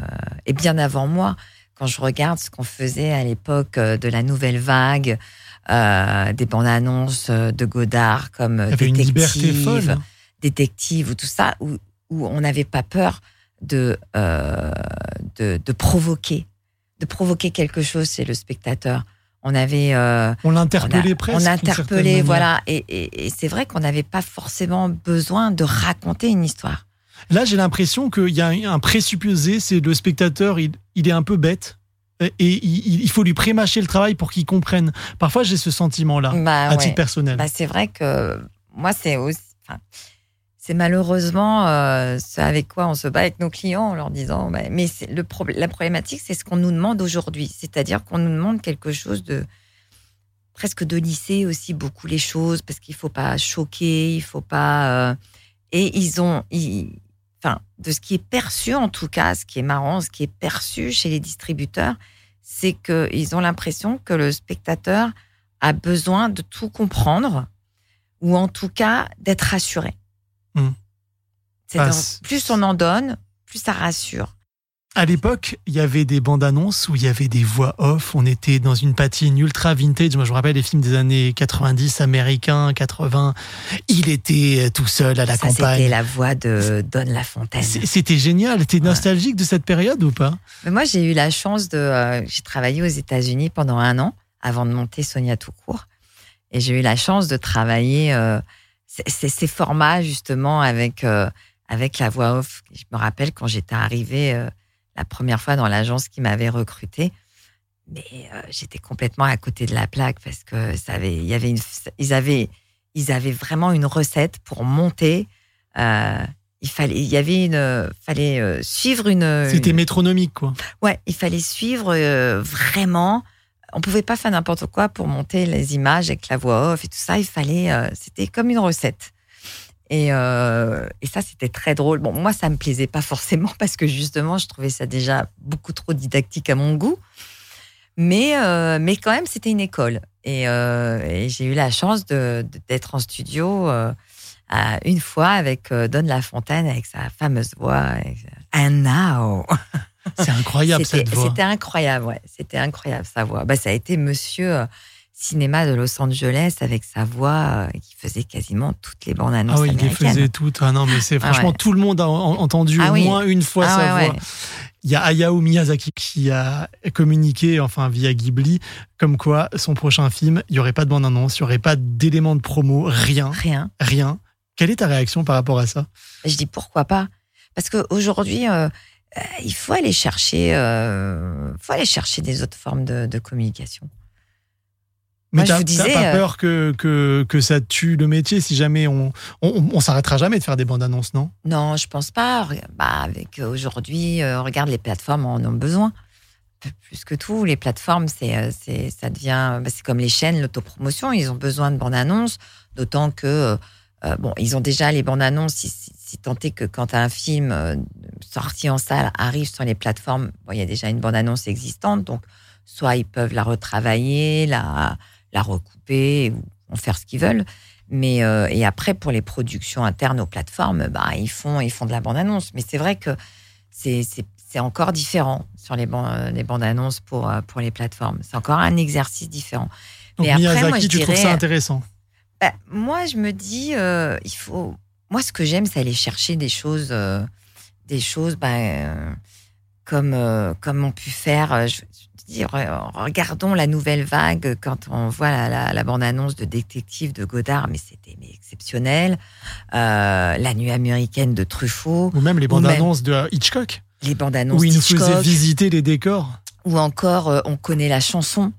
et bien avant moi, quand je regarde ce qu'on faisait à l'époque euh, de la nouvelle vague, euh, des bandes annonces de Godard comme détective, détective ou tout ça, où, où on n'avait pas peur de, euh, de, de provoquer, de provoquer quelque chose chez le spectateur. On avait, euh, On l'interpellait presque. on interpellait, voilà, et, et- et c'est vrai qu'on n'avait pas forcément besoin de raconter une histoire. Là, j'ai l'impression qu'il y a un présupposé, c'est le spectateur, il, il est un peu bête. Et il, faut lui prémâcher le travail pour qu'il comprenne. Parfois, j'ai ce sentiment-là, Bah, à ouais. titre personnel. Bah, c'est vrai que moi, c'est aussi. enfin, c'est malheureusement euh, ce avec quoi on se bat avec nos clients en leur disant. bah, mais le problème, la problématique, c'est ce qu'on nous demande aujourd'hui. C'est-à-dire qu'on nous demande quelque chose de presque de lisser aussi beaucoup les choses parce qu'il faut pas choquer, il faut pas. euh, et ils ont. ils- de ce qui est perçu en tout cas, ce qui est marrant, ce qui est perçu chez les distributeurs, c'est qu'ils ont l'impression que le spectateur a besoin de tout comprendre ou en tout cas d'être rassuré. Hmm. Ah, c'est- plus on en donne, plus ça rassure. À l'époque, il y avait des bandes annonces où il y avait des voix off. On était dans une patine ultra vintage. Moi, je me rappelle les films des années 90, américains, 80. Il était tout seul à la ça, c'était campagne. la voix de Don Lafontaine. C'était génial. T'es nostalgique de cette période ou pas? Mais moi, j'ai eu la chance de. euh, j'ai travaillé aux États-Unis pendant un an avant de monter Sonia Toucourt. Et j'ai eu la chance de travailler euh, ces- formats, justement, avec, euh, avec la voix off. Je me rappelle quand j'étais arrivée euh, la première fois dans l'agence qui m'avait recrutée. Mais euh, j'étais complètement à côté de la plaque parce que ça avait, il y avait une, ils avaient, ils avaient vraiment une recette pour monter. euh, il fallait, il y avait une, fallait euh, suivre une. C'était une- métronomique, quoi. Ouais, il fallait suivre euh, vraiment. On pouvait pas faire n'importe quoi pour monter les images avec la voix off et tout ça. Il fallait, c'était comme une recette. Et, euh, et ça, c'était très drôle. Bon, moi, ça me plaisait pas forcément parce que justement, je trouvais ça déjà beaucoup trop didactique à mon goût. Mais, euh, mais quand même, c'était une école. Et, euh, et j'ai eu la chance de- de- d'être en studio à- une fois avec Don Lafontaine, avec sa fameuse voix. And now. C'est incroyable cette voix. C'était incroyable, ouais. C'était incroyable sa voix. Bah, ça a été Monsieur Cinéma de Los Angeles avec sa voix euh, qui faisait quasiment toutes les bandes annonces Ah oui, il les faisait toutes. Ah non, mais c'est Ah franchement ouais. tout le monde a en- entendu Ah au oui. moins une fois Ah sa ouais, voix. ouais. Il y a Hayao Miyazaki qui a communiqué, enfin via Ghibli, comme quoi son prochain film, il y aurait pas de bande annonce, il y aurait pas d'éléments de promo, rien, Rien. rien. Quelle est ta réaction par rapport à ça? Je dis pourquoi pas Parce qu'aujourd'hui, euh, euh, il faut aller chercher, faut aller chercher des autres formes de, de communication. Mais t'as pas euh, peur que, que, que ça tue le métier si jamais on on, on s'arrêtera jamais de faire des bandes annonces, non? Non, je pense pas. Bah, avec euh, aujourd'hui, euh, regarde les plateformes en ont besoin. Plus que tout, les plateformes, c'est, euh, c'est, ça devient, bah, c'est comme les chaînes, l'autopromotion. Ils ont besoin de bandes annonces, d'autant que euh, bon, ils ont déjà les bandes annonces. Si, si, si tant est que quand un film euh, sorti en salle arrive sur les plateformes, bon, il y a déjà une bande annonce existante, donc soit ils peuvent la retravailler, la, la recouper ou en faire ce qu'ils veulent. Mais euh, et après pour les productions internes aux plateformes, bah ils font ils font de la bande annonce. Mais c'est vrai que c'est encore différent sur les bandes les bandes annonces pour euh, pour les plateformes. C'est encore un exercice différent. Donc Mais après, moi, je tu trouves ça intéressant? Bah, moi, je me dis, euh, il faut. Moi, ce que j'aime, c'est aller chercher des choses, euh, des choses, bah, euh, comme euh, comme ont pu faire. euh, je, regardons la nouvelle vague quand on voit la, la, la bande-annonce de Détective de Godard, mais c'était mais exceptionnel. Euh, la nuit américaine de Truffaut, Ou même les Ou bandes même- annonces de Hitchcock, les bandes-annonces où il nous faisait visiter les décors. ou encore euh, on connaît la chanson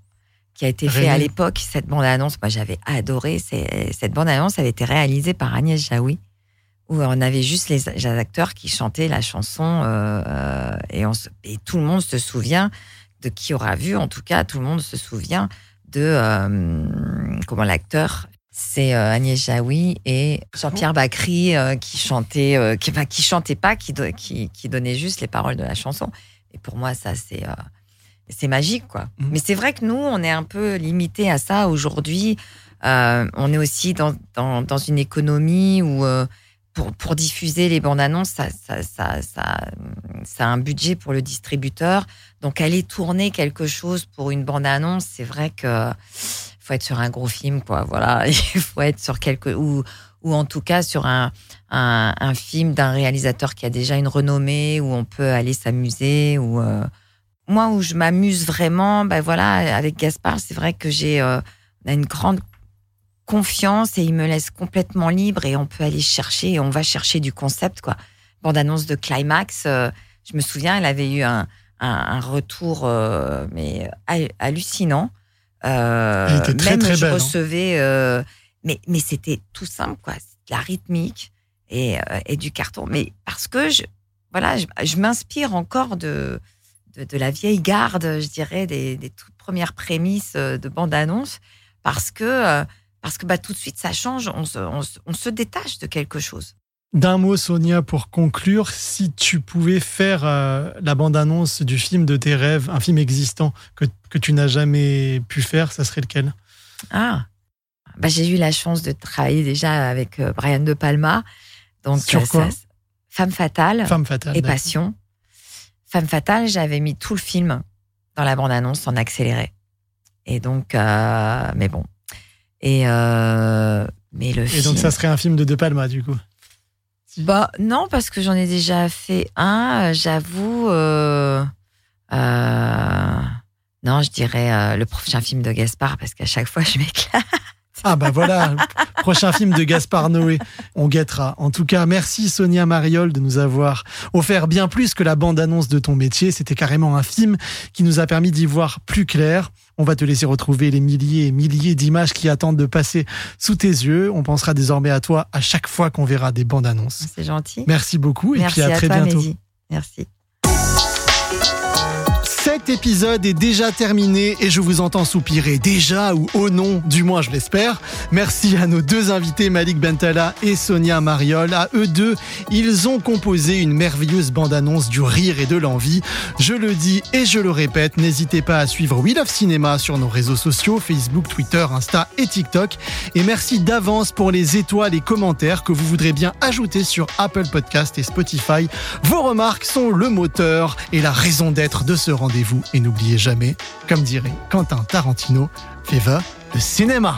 qui a été faite à l'époque. Cette bande-annonce, moi j'avais adoré. Cette bande-annonce avait été réalisée par Agnès Jaoui, où on avait juste les, acteurs qui chantaient la chanson euh, euh, et, on se- et tout le monde se souvient de qui aura vu. En tout cas, tout le monde se souvient de euh, comment l'acteur. C'est euh, Agnès Jaoui et Jean-Pierre Bacry euh, qui chantait, euh, qui, enfin, qui chantait pas, qui, do- qui, qui donnait juste les paroles de la chanson. Et pour moi, ça c'est c'est magique, quoi. Mhm. Mais c'est vrai que nous, on est un peu limité à ça aujourd'hui. On est aussi dans, dans, dans une économie où pour, pour diffuser les bandes annonces, ça, ça, ça, ça, ça a un budget pour le distributeur. Donc aller tourner quelque chose pour une bande annonce, c'est vrai que faut être sur un gros film, quoi. Voilà, il faut être sur quelque ou ou en tout cas sur un un, un film d'un réalisateur qui a déjà une renommée où on peut aller s'amuser ou euh, moi où je m'amuse vraiment, ben voilà, avec Gaspard, c'est vrai que j'ai euh, une grande confiance et il me laisse complètement libre et on peut aller chercher et on va chercher du concept quoi. Bande annonce de Climax, euh, je me souviens, elle avait eu un un, un retour euh, mais hal- hallucinant. Euh, était très, même très je belle, hein. recevais, euh, mais mais c'était tout simple quoi, de la rythmique et, euh, et du carton. Mais parce que je voilà, je, je m'inspire encore de, de de la vieille garde, je dirais, des, des toutes premières prémices de bande annonce, parce que parce que bah tout de suite ça change, on se on, se- on se détache de quelque chose. D'un mot, Sonia, pour conclure, si tu pouvais faire euh, la bande-annonce du film de tes rêves, un film existant que, que tu n'as jamais pu faire, ça serait lequel? Ah, bah, j'ai eu la chance de travailler déjà avec euh, Brian De Palma. Donc, Sur quoi? ça- Femme fatale Femme fatale. et. Passion. Femme fatale, j'avais mis tout le film dans la bande-annonce en accéléré. Et donc, euh, mais bon. Et, euh, mais le Et film. donc, ça serait un film de De Palma, du coup. Bah non, parce que j'en ai déjà fait un, euh, j'avoue. euh, euh, non, je dirais le prochain film de Gaspard, parce qu'à chaque fois, je m'éclate. Ah bah voilà, prochain film de Gaspard Noé, on guettera. En tout cas, merci Sonia Mariol de nous avoir offert bien plus que la bande-annonce de ton métier. C'était carrément un film qui nous a permis d'y voir plus clair. On va te laisser retrouver les milliers et milliers d'images qui attendent de passer sous tes yeux. On pensera désormais à toi à chaque fois qu'on verra des bandes-annonces. C'est gentil. Merci beaucoup et Merci puis à, à très toi, bientôt. Mehdi. Merci. Cet épisode est déjà terminé et je vous entends soupirer déjà ou au nom, du moins je l'espère. Merci à nos deux invités Malik Bentala et Sonia Mariol. À eux deux, ils ont composé une merveilleuse bande-annonce du rire et de l'envie. Je le dis et je le répète, n'hésitez pas à suivre We Love Cinéma sur nos réseaux sociaux, Facebook, Twitter, Insta et TikTok. Et merci d'avance pour les étoiles et commentaires que vous voudrez bien ajouter sur Apple Podcast et Spotify. Vos remarques sont le moteur et la raison d'être de ce rendez-vous rendez-vous et n'oubliez jamais, comme dirait Quentin Tarantino, viva le cinéma!